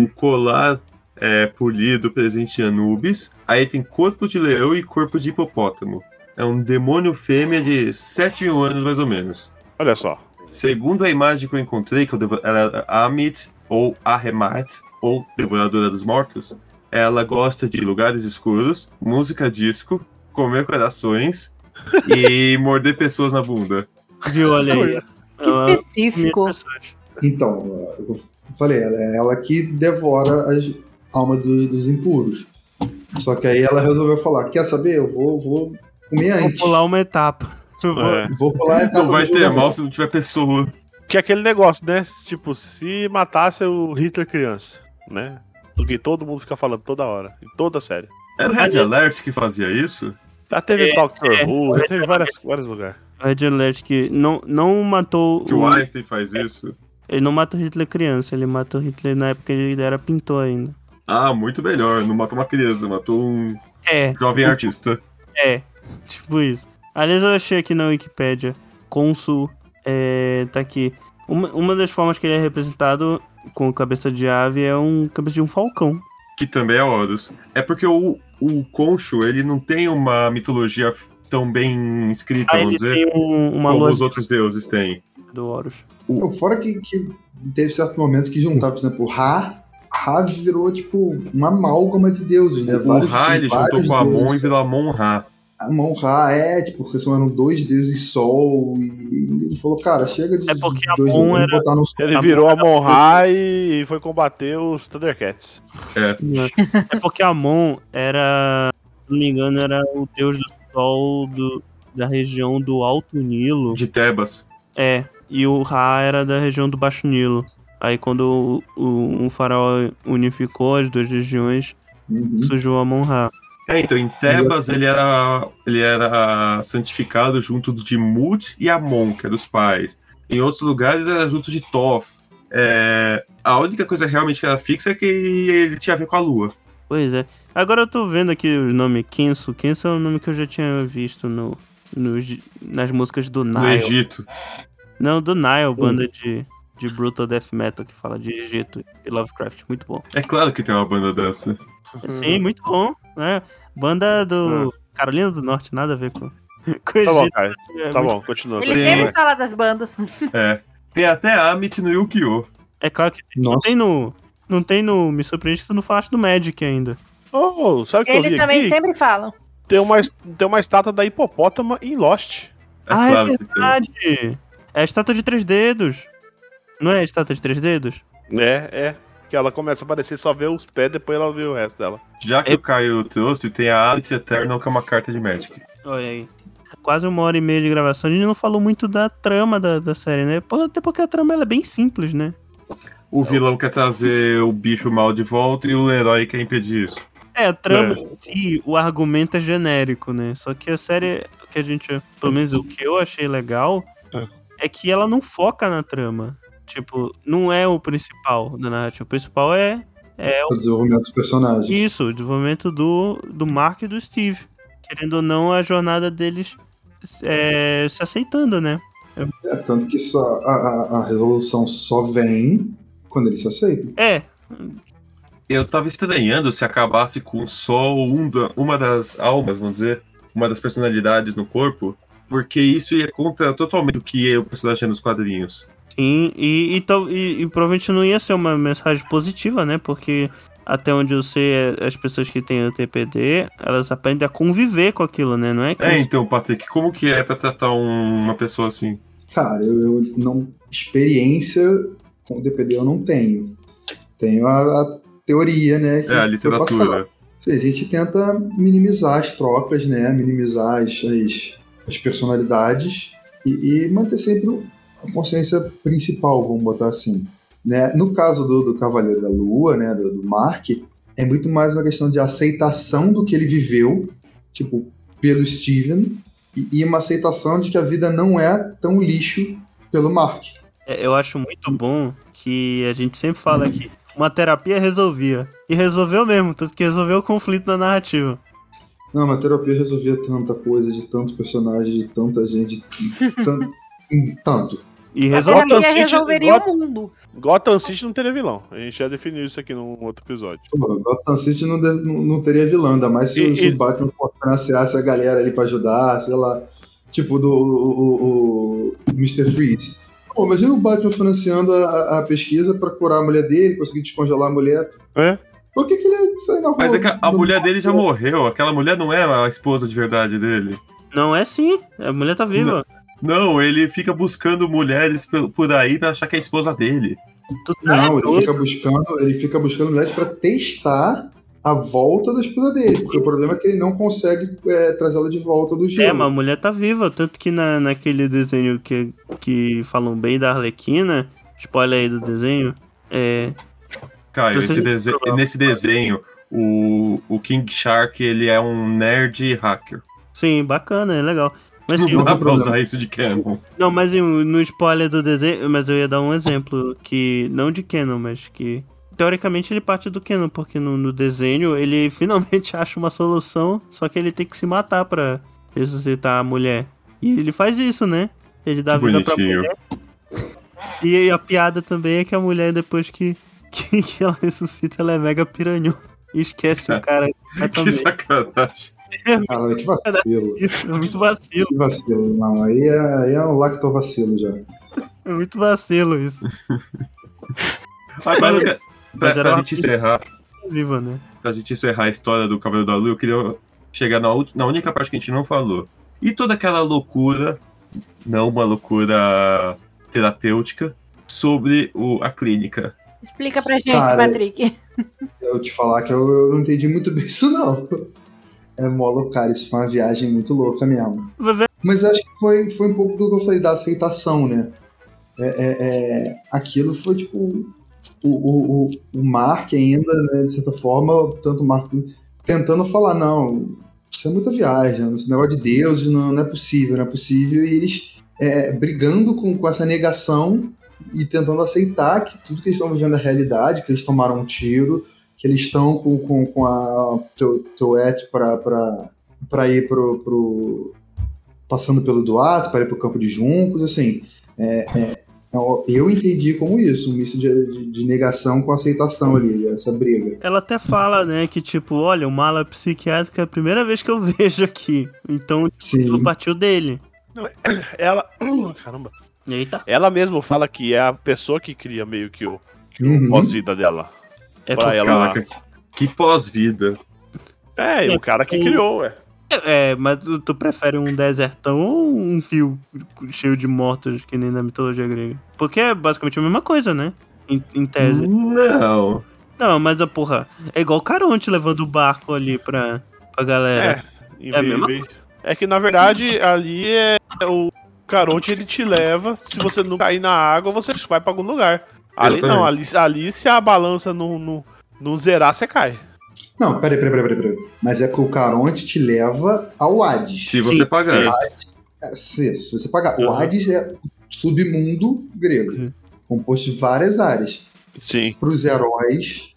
Uhum. colar é, polido presente em Anubis. Aí tem corpo de leão e corpo de hipopótamo. é um demônio fêmea de 7 mil anos, mais ou menos. Olha só. Segundo a imagem que eu encontrei, que eu devo... ela é Amit, ou Ahemat, ou Devoradora dos Mortos, ela gosta de lugares escuros, música disco, comer corações e morder pessoas na bunda. Viu, olha aí. Que específico. pessoas. Então, eu falei, ela é ela que devora as almas do- dos impuros. Só que aí ela resolveu falar: Quer saber? Eu vou, vou comer Vou antes. pular uma etapa. Vou- É. Vou pular a etapa Não vai ter mal se não tiver pessoa. Que é aquele negócio, né? Tipo, se matasse o Hitler criança, né? O que todo mundo fica falando toda hora, em toda série. Era o Red Alert que fazia isso? Já teve É, Doctor é. Who, já teve várias, vários lugares. Red Alert que não, não matou Que o Einstein faz isso? Ele não mata o Hitler criança, ele mata o Hitler na época que ele era pintor ainda. Ah, muito melhor. Não matou uma criança, matou um É, jovem artista. é. Tipo isso. Aliás, eu achei aqui na Wikipédia, cônsul, é, tá aqui. Uma, uma das formas que ele é representado com cabeça de ave é um cabeça de um falcão. Que também é Horus. É porque o, o Concho, ele não tem uma mitologia tão bem escrita, ele vamos dizer, tem um- uma como os outros deuses têm. do Horus. Não, Fora que, que teve certo momento que juntar, por exemplo, Ra. Ra virou, tipo, uma amálgama de deuses, né? O Ra, ele juntou vários com Amon e virou Amon Ra. Amon Ra, é, tipo, porque são eram dois deuses sol. E ele falou, cara, chega de. É porque de dois deuses, era- botar no. Ele Tá virou a Monra e foi combater os Thundercats. É porque Amon era, se não me engano, era o deus do sol do, da região do Alto Nilo. De Tebas. É, e o Ra era da região do Baixo Nilo. Aí quando o, o, um faraó unificou as duas regiões, Uhum. surgiu Amon Ra. É, então, em Tebas ele era, ele era santificado junto de Mut e Amon, que eram os pais. Em outros lugares era junto de Thoth. É, a única coisa realmente que era fixa é que ele tinha a ver com a lua. Pois é. Agora eu tô vendo aqui o nome Kensu. Kensu é um nome que eu já tinha visto no, nos- nas músicas do No Nile. Egito. Não, do Nile, banda de, de Brutal Death Metal que fala de Egito e Lovecraft. Muito bom. É claro que tem uma banda dessa. Sim, muito bom. Né? Banda do Carolina do Norte, nada a ver com, com Tá bom, cara. É Tá muito- bom, continua. Ele sempre fala das bandas. É. Tem até Amit no Yu-Gi-Oh! É claro que não tem no. Não tem no. Me surpreende que você não falaste do Magic ainda. Oh, sabe que eu Ele vi também aqui? sempre fala. Tem, uma, tem uma estátua da hipopótama em Lost. É ah, claro é verdade! É a estátua de três dedos. Não é a estátua de três dedos? É, é. Que ela começa a aparecer, só vê os pés, depois ela vê o resto dela. Já que É- o Caio trouxe, tem a Amit Eternal, que é uma carta de Magic. Olha aí. Quase uma hora e meia de gravação. A gente não falou muito da trama da, da série, né? Até porque a trama ela é bem simples, né? O vilão quer trazer o bicho mal de volta e o herói quer impedir isso. É, a trama É. em si, o argumento é genérico, né? Só que a série, o que a gente, pelo menos o que eu achei legal, É. é que ela não foca na trama. Tipo, não é o principal da narrativa. O principal é, é O desenvolvimento dos personagens. isso, o desenvolvimento do, do Mark e do Steve. Querendo ou não, a jornada deles é, se aceitando, né? É, tanto que só a, a- a resolução só vem quando eles se aceitam. É, Eu tava estranhando se acabasse com só um da- uma das almas, vamos dizer, uma das personalidades no corpo, porque isso ia contra totalmente o que é o personagem nos quadrinhos. Sim. E, e, e- e provavelmente não ia ser uma mensagem positiva, né? Porque até onde eu sei, é- as pessoas que têm o TPD, elas aprendem a conviver com aquilo, né? Não é que É, eles- então, Patrick, como que é pra tratar um- uma pessoa assim? Cara, eu, eu não. Experiência com o DPD eu não tenho. Tenho a, a teoria, né? que É, a literatura. Assim, A gente tenta minimizar as trocas, né? Minimizar as, as, as personalidades e, e manter sempre o- a consciência principal, vamos botar assim. Né? No caso do, do Cavaleiro da Lua, né? Do, do Mark, é muito mais uma questão de aceitação do que ele viveu, tipo, pelo Steven, e, e uma aceitação de que a vida não é tão lixo pelo Mark. É, Eu acho muito bom que a gente sempre fala que uma terapia resolvia. E resolveu mesmo, tanto que resolveu o conflito da narrativa. Não, mas a terapia resolvia tanta coisa, de tanto personagem, de tanta gente, de tan- tanto. E resolve. Gotham City- resolveria Gotham- o mundo. Gotham City não teria vilão. A gente já definiu isso aqui num outro episódio. Pô, Gotham City não, de- não, não teria vilão, ainda mais se, E- se e- o Batman financiasse a galera ali pra ajudar, sei lá. Tipo do o, o, o Mr. Freeze. Pô, imagina o Batman financiando a, a pesquisa pra curar a mulher dele, conseguir descongelar a mulher. É. Por que, que ele ia sair na rua? Mas é que a, a mulher dele já morreu. Aquela mulher não é a esposa de verdade dele. Não é sim. A mulher tá viva. Não, ele fica buscando mulheres por aí pra achar que é a esposa dele. Tá Não, ele fica buscando, ele fica buscando mulheres pra testar a volta da esposa dele. Porque o problema é que ele não consegue é, trazê-la de volta do gelo. É, mas a mulher tá viva. Tanto que na, naquele desenho que, que falam bem da Arlequina, spoiler aí do desenho, é. Caio, Então, esse você- dese- nesse desenho, o, o King Shark ele é um nerd hacker. Sim, bacana, é legal. Mas Não dá pra usar isso de canon. Não, mas no spoiler do desenho, mas eu ia dar um exemplo que não de Canon, mas que teoricamente ele parte do Canon, porque no, no desenho ele finalmente acha uma solução, só que ele tem que se matar pra ressuscitar a mulher. E ele faz isso, né? Ele dá Que vida pra bonitinho. mulher. E a piada também é que a mulher depois que, que, ela ressuscita, ela é mega piranhão. E esquece o cara Que sacanagem. Caralho, que vacilo. Isso é muito vacilo, Que vacilo. Não, aí é, aí é um lactovacilo já. é muito vacilo isso. Agora, pra, Mas era pra uma gente encerrar, Viva, né? pra gente encerrar a história do Cavaleiro da Lua, eu queria chegar na, na única parte que a gente não falou. E toda aquela loucura, não uma loucura terapêutica, sobre o, a clínica. Explica pra gente, Cara, Patrick. Eu te falar que eu, eu não entendi muito bem isso, não. É mó cara, isso foi uma viagem muito louca mesmo. Mas acho que foi, foi um pouco do que eu falei da aceitação, né? É, é, é, aquilo foi tipo o, o, o, o Mark ainda, né, de certa forma, tanto o Mark tentando falar, não, isso é muita viagem, esse negócio de Deus não, não é possível, não é possível, e eles é, brigando com, com essa negação e tentando aceitar que tudo que eles estão vivendo é realidade, que eles tomaram um tiro, que eles estão com, com, com a Toet para ir pro, pro. passando pelo Duato, para ir pro campo de juncos, assim. É, é, eu- eu entendi como isso, um misto de, de- de negação com aceitação ali, essa briga. Ela até fala, né, que tipo, olha, o mala psiquiátrica é a primeira vez que eu vejo aqui. Então, Sim. partiu dele. Ela. Caramba. Eita. Ela mesma fala que é a pessoa que cria meio que o, que o Uhum. pós-vida dela. É, Pra ela. Caraca, que pós-vida. É, e o cara que criou, ué. é, mas tu, tu prefere um desertão ou um rio cheio de mortos, que nem na mitologia grega? Porque é basicamente a mesma coisa, né? Em, em tese. Não. Não, mas a porra, é igual o Caronte levando o barco ali pra, pra galera. É, em É a mesma é que na verdade ali é o Caronte ele te leva, se você não cair na água, você vai pra algum lugar. Ali não, ali, ali se a balança não, não, não zerar, você cai. Não, peraí, peraí, peraí, peraí, peraí. Mas é que o Caronte te leva ao Hades. Se você Sim, pagar. É, se, você pagar. O Uhum. Hades é o submundo grego, Uhum. composto de várias áreas. Sim. Para os heróis,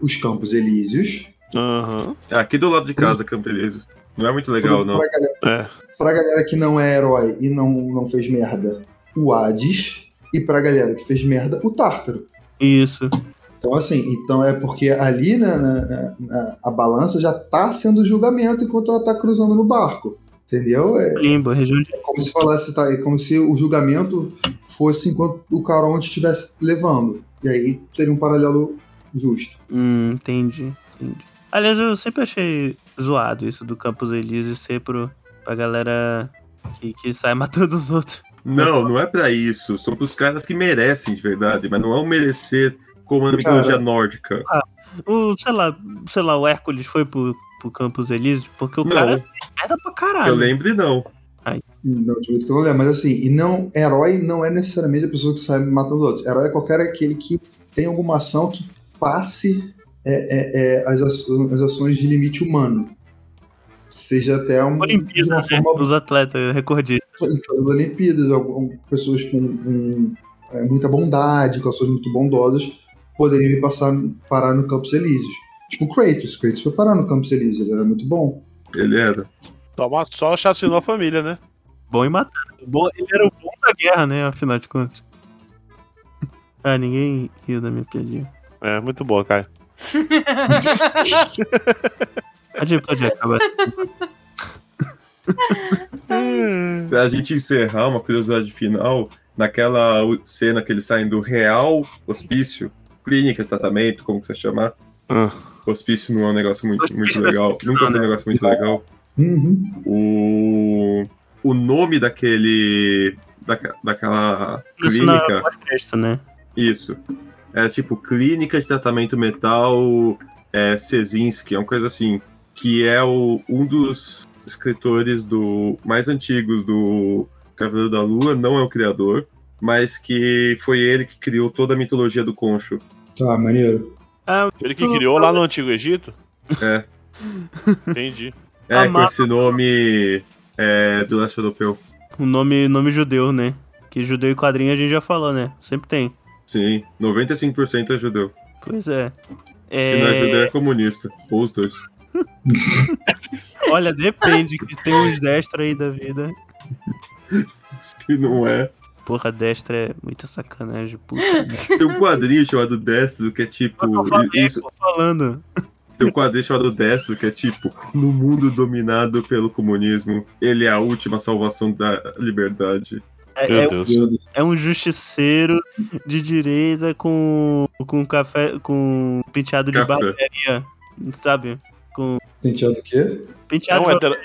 os Campos Elíseos. Aham. É aqui do lado de casa, Campo Elíseo. Não é muito legal, não. Pra galera, É. pra galera que não é herói e não, não fez merda, o Hades. E pra galera que fez merda, o Tártaro. Isso. Então, assim, então é porque ali na, na- na- a balança já tá sendo julgamento enquanto ela tá cruzando no barco. Entendeu? É, Limbo, região de. é como se falasse, tá? É como se o julgamento fosse enquanto o Caronte estivesse levando. E aí seria um paralelo justo. Hum, entendi, entendi. Aliás, eu sempre achei zoado isso do Campos Elíseos ser pro, pra galera que, que sai matando os outros. Não, não é pra isso. São pros caras que merecem de verdade, mas não é um merecer como na mitologia nórdica. O, sei lá, sei lá, o Hércules foi pro, pro Campos Elíseos porque o Não, cara merda pra caralho. eu lembre, não. Não, de jeito que eu não lembro, mas assim, e não, herói não é necessariamente a pessoa que sai matando os outros. Herói é qualquer aquele que tem alguma ação que passe é, é, é, as, aço- as ações de limite humano. Seja até um, Olimpíada, uma né? forma Os atletas recordistas. Das Olimpíadas, algum- pessoas com, com, é, muita bondade, com ações muito bondosas, poderiam ir passar, parar no Campos Elíseos. Tipo o Kratos. Kratos foi parar no Campos Elíseos, ele era muito bom. Ele era. Toma, só chacinou a família, né? Bom em matar. Bom, ele era o bom da guerra, né? Afinal de contas. Ah, ninguém riu da minha piadinha. É, muito boa, Caio. Pode, pode acabar. Pra gente encerrar, uma curiosidade final, naquela cena que eles saem do real hospício, clínica de tratamento, como que você chama? Ah. Hospício não é um negócio muito, muito legal. Nunca foi um negócio muito legal. Uhum. O, o nome daquele. daca- daquela Isso clínica. pós-crédito, né? Isso. É tipo Clínica de Tratamento Metal é, Cezinski, é uma coisa assim. Que é o, um dos escritores do mais antigos do Cavaleiro da Lua, não é o criador, mas que foi ele que criou toda a mitologia do Concho. Tá, maneiro. Ah, Ele que criou lá no Antigo Egito? É. Entendi. É, com esse nome é, do leste europeu. o nome, nome judeu, né? Que judeu e quadrinho a gente já falou, né? Sempre tem. Sim, 95% é judeu. Pois é. Se não é judeu, É, é comunista. Ou os dois. olha, depende, que tem uns destro aí da vida. Se não é. Porra, destra é muita sacanagem, puta. Tem um quadrinho chamado Destro que é tipo. Eu falei, Isso, tô falando. Tem um quadrinho chamado Destro, que é tipo, no mundo dominado pelo comunismo, ele é a última salvação da liberdade. É, Meu é- Deus. é um justiceiro de direita com, com café, com penteado de Café. barbearia, sabe? Com Penteado o quê? É penteado um de hétero,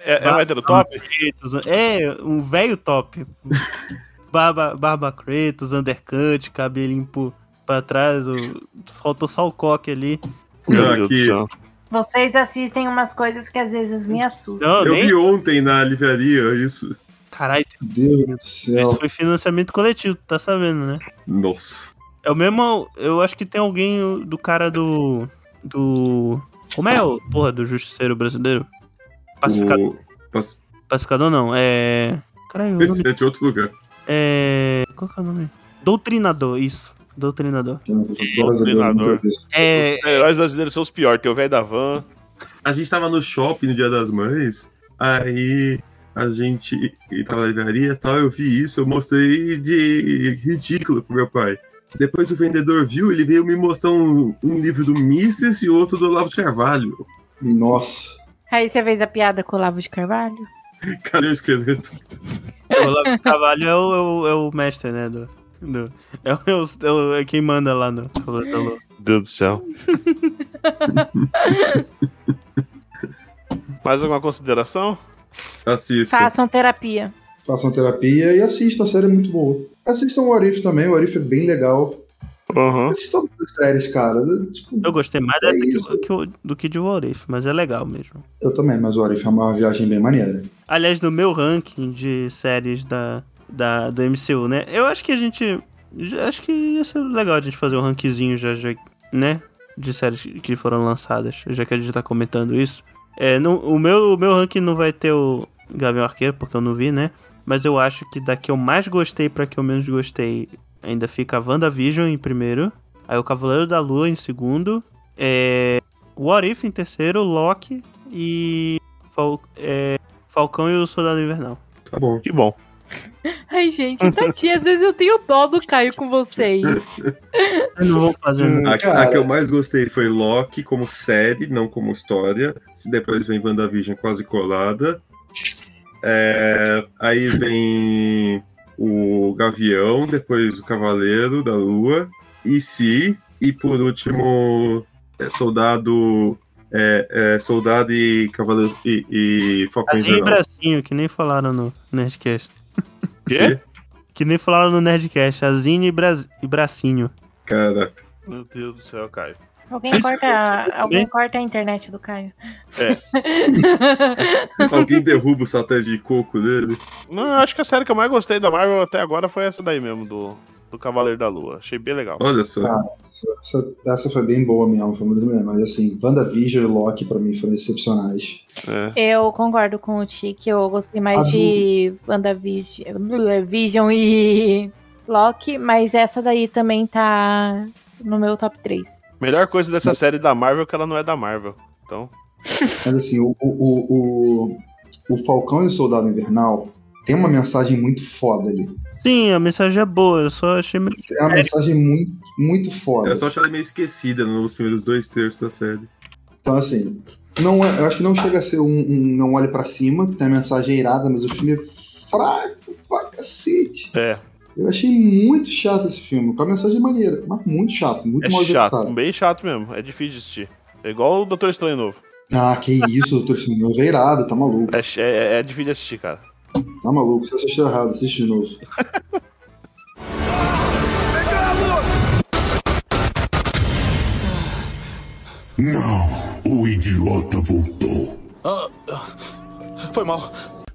é, é um hétero top? Cretos, é, um velho top. Barba, barba Kratos, undercut, cabelinho por, pra trás, o, faltou só o coque ali. Aqui. Vocês assistem umas coisas que às vezes me assustam. Não, Eu nem, vi ontem na livraria isso. caralho, Deus do isso céu. foi financiamento coletivo, tá sabendo, né? Nossa. É o mesmo, eu acho que tem alguém do cara do, do, como é o, porra, do justiceiro brasileiro? Pacificador, O... Pas- pacificador não, é, caralho, nome, Esse é de outro lugar. é, qual que é o nome? Doutrinador, isso, doutrinador. Isso. É, Os heróis brasileiros são os piores. Tem o velho da van. A gente tava no shopping no Dia das Mães, aí a gente tava na livraria e tal, eu vi isso, eu mostrei de ridículo pro meu pai. Depois o vendedor viu, ele veio me mostrar um, um livro do Mises e outro do Olavo de Carvalho. Nossa. Aí você fez a piada com o Lavo de Carvalho? Cadê o esqueleto? O Olavo Carvalho é o, é o, é o mestre, né? Do, do- é, o, é, o- é o- é quem manda lá no. Meu Deus do céu. Mais alguma consideração? Assista. Façam terapia. Façam terapia e assistam, a série é muito boa. Assistam o Arif também, o Arif é bem legal. Aham. Assistam todas as séries, cara. Tipo, Eu gostei mais É dessa que, o- do que de What If, mas é legal mesmo. eu também, mas o Arif é uma viagem bem maneira. Aliás, no meu ranking de séries da, da, do MCU, né? Eu acho que a gente. Acho que ia ser legal a gente fazer um rankzinho já, já né? De séries que foram lançadas, já que a gente tá comentando isso. É, no, o, meu, o meu ranking não vai ter o Gavião Arqueiro, porque eu não vi, né? Mas eu acho que da que eu mais gostei pra que eu menos gostei, ainda fica a WandaVision em primeiro. Aí o Cavaleiro da Lua em segundo. É, What If em terceiro, Loki e Fal- é, Falcão e o Soldado Invernal. Tá bom. Que bom. Ai, gente, tadinha, às vezes eu tenho dó do Caio com vocês. Eu não vou fazer nada. A, Cara. a que eu mais gostei foi Loki como série, não como história. Se depois vem WandaVision quase colada. É, aí vem o Gavião, depois o Cavaleiro da Lua, e Si, e por último é, Soldado. é, é, soldado e Cavaleiro e, e Falcão Azinho Invernal. bracinho, que nem falaram no Nerdcast. Quê? Que nem falaram no Nerdcast. Azinho e, bra... e bracinho. Caraca. Meu Deus do céu, Caio. Alguém Vocês- corta, alguém corta a internet do Caio. Alguém derruba o satélite de coco dele? Não, eu acho que a série que eu mais gostei da Marvel até agora foi essa daí mesmo, do, do Cavaleiro da Lua. Achei bem legal. Olha só. Ah. Essa, essa foi bem boa mesmo, foi muito melhor. Mas assim, WandaVision e Loki pra mim foram excepcionais. É. Eu concordo com o Tiki, eu gostei mais A de WandaVision Vision e Loki, mas essa daí também tá no meu top 3. Melhor coisa dessa série da Marvel é que ela não é da Marvel. Então, Mas assim, o, o, o, o, Falcão e o Soldado Invernal, tem uma mensagem muito foda ali. Sim, a mensagem é boa, eu só achei meio. É uma mensagem muito, muito foda. Eu só achei ela meio esquecida nos primeiros dois terços da série. Então, assim, não é- eu acho que não chega a ser um, um Não Olhe Pra Cima, que tem a mensagem irada, mas o filme é fraco pra cacete. É, Eu achei muito chato esse filme, com a mensagem maneira, mas muito chato, muito é mal chato, executado. bem chato mesmo. É difícil de assistir. É igual o Doutor Estranho Novo. Ah, que isso, doutor Estranho é irado, tá maluco. É, é, é difícil de assistir, cara. Tá maluco, você assistiu errado, assiste de novo. Não, o idiota voltou. Ah, foi mal.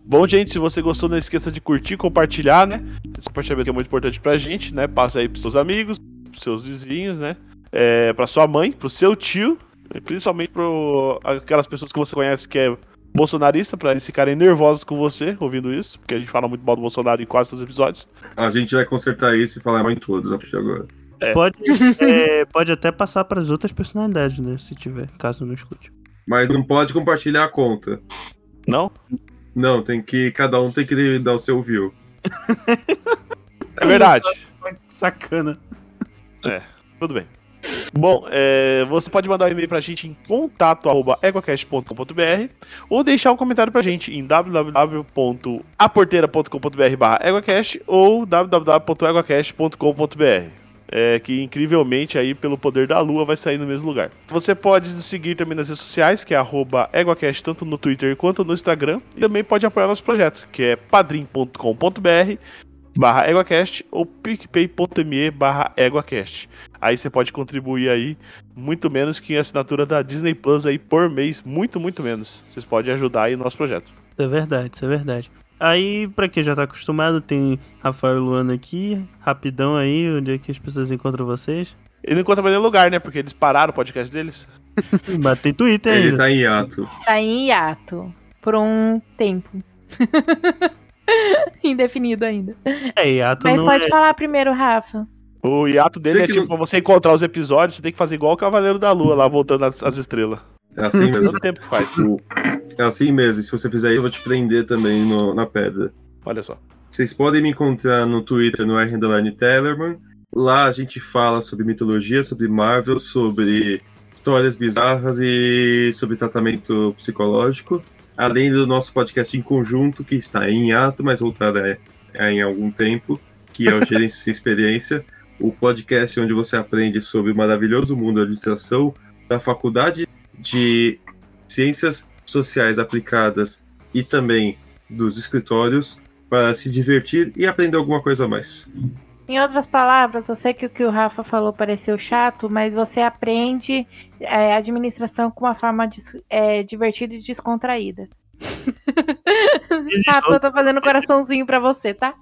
Bom, gente, se você gostou, não esqueça de curtir, compartilhar, né? Esse compartilhamento é muito importante pra gente, né? Passa aí pros seus amigos, pros seus vizinhos, né? É, pra sua mãe, pro seu tio, e principalmente pro aquelas pessoas que você conhece que é bolsonarista, pra eles ficarem nervosos com você ouvindo isso, porque a gente fala muito mal do Bolsonaro em quase todos os episódios. A gente vai consertar isso e falar mal em todos a partir de agora. É. Pode, é, pode até passar pras outras personalidades, né? Se tiver, caso não escute. Mas não pode compartilhar a conta. Não? Não, tem que. Cada um tem que dar o seu view. É verdade. Sacana. Tudo bem. Bom, é, você pode mandar um e-mail pra gente em contato.eguacast.com.br ou deixar um comentário pra gente em www.aporteira.com.br barra eguacast ou www.eguacast.com.br é, que incrivelmente aí pelo poder da lua vai sair no mesmo lugar. Você pode nos seguir também nas redes sociais, que é EguaCast, tanto no Twitter quanto no Instagram, e também pode apoiar nosso projeto, que é padrim.com.br barra EguaCast ou picpay.me barra EguaCast. Aí você pode contribuir aí muito menos que a assinatura da Disney Plus aí por mês, muito, muito menos. Vocês podem ajudar aí no nosso projeto. Isso é verdade, isso é verdade. Aí, pra quem já tá acostumado, tem Rafael e Luana aqui, rapidão aí, onde é que as pessoas encontram vocês. Ele não encontra mais nenhum lugar, né? Porque eles pararam o podcast deles. Mas tem Twitter Ele ainda. tá em hiato. Tá em hiato. Por um tempo. Indefinido ainda. É, hiato Mas não pode é... falar primeiro, Rafa. O hiato dele é tipo, não- pra você encontrar os episódios, você tem que fazer igual o Cavaleiro da Lua, lá voltando as, as estrelas. É assim mesmo. Tanto tempo que faz. É assim mesmo. E se você fizer isso, eu vou te prender também no- na pedra. Olha só. Vocês podem me encontrar no Twitter, no R Tellerman. Lá a gente fala sobre mitologia, sobre Marvel, sobre histórias bizarras e sobre tratamento psicológico. Além do nosso podcast em conjunto, que está em ato, mas voltará é, em algum tempo, que é o Gerência Sem Experiência, o podcast onde você aprende sobre o maravilhoso mundo da administração da Faculdade de Ciências Sociais Aplicadas e também dos escritórios para se divertir e aprender alguma coisa a mais. Em outras palavras, eu sei que o que o Rafa falou pareceu chato, mas você aprende é, administração com uma forma dis- é, divertida e descontraída. Rafa, eu tô fazendo coraçãozinho pra você, tá?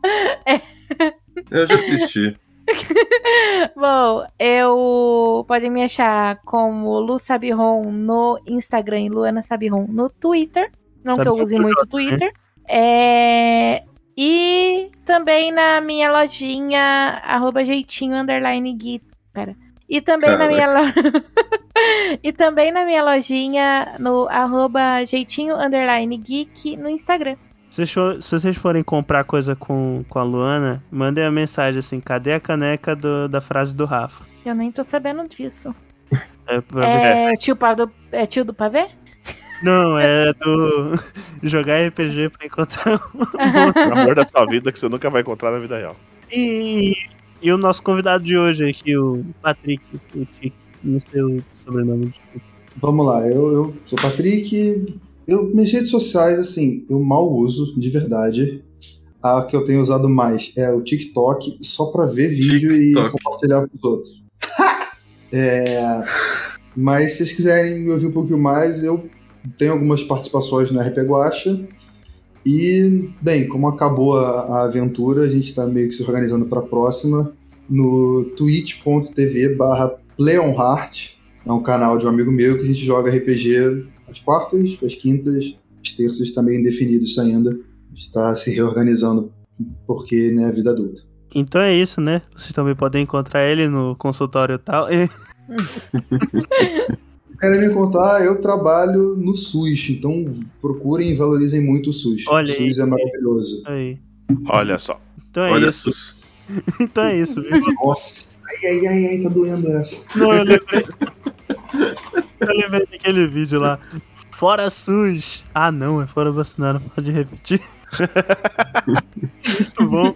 Eu já desisti. Bom, eu podem me achar como Lu Sabiron no Instagram e Luana Sabiron no Twitter. Não Sabe que eu que use eu muito o Twitter. É, E também na minha lojinha, arroba jeitinho underline gui. Pera. E também na minha lo... E também na minha lojinha no arroba jeitinho underline geek no Instagram. Se vocês for- se vocês forem comprar coisa com, com a Luana, mandem a mensagem assim, cadê a caneca do- da frase do Rafa? Eu nem tô sabendo disso. É É tio, do... é tio do pavê? Não, é do jogar RPG pra encontrar. O amor da sua vida que você nunca vai encontrar na vida real. E, e o nosso convidado de hoje aqui, o Patrick, o Tique, não sei o sobrenome. desculpa. Vamos lá, eu, eu sou o Patrick. Eu, minhas redes sociais, assim, eu mal uso, de verdade. A que eu tenho usado mais é o TikTok, só pra ver vídeo e TikTok. compartilhar com os outros. É, mas se vocês quiserem me ouvir um pouquinho mais, eu tenho algumas participações no RP Guacha. E, bem, como acabou a, a aventura, a gente tá meio que se organizando pra próxima no twitch.tv barra Leonhart. É um canal de um amigo meu que a gente joga RPG às quartas, às quintas, às terças, também indefinido isso ainda. Está se reorganizando porque, né, vida adulta. Então é isso, né? Vocês também podem encontrar ele no consultório tal. E querem me contar, eu trabalho no SUS, então procurem e valorizem muito o SUS. Olha o SUS aí. é maravilhoso. Aí. Olha só. Então é Olha, isso. sus. Então é isso, viu? Nossa, ai, ai, ai, ai, tá doendo essa. Não, eu lembrei. eu lembrei daquele vídeo lá. Fora SUS! Ah, não, é fora Bolsonaro. Pode repetir. Muito bom.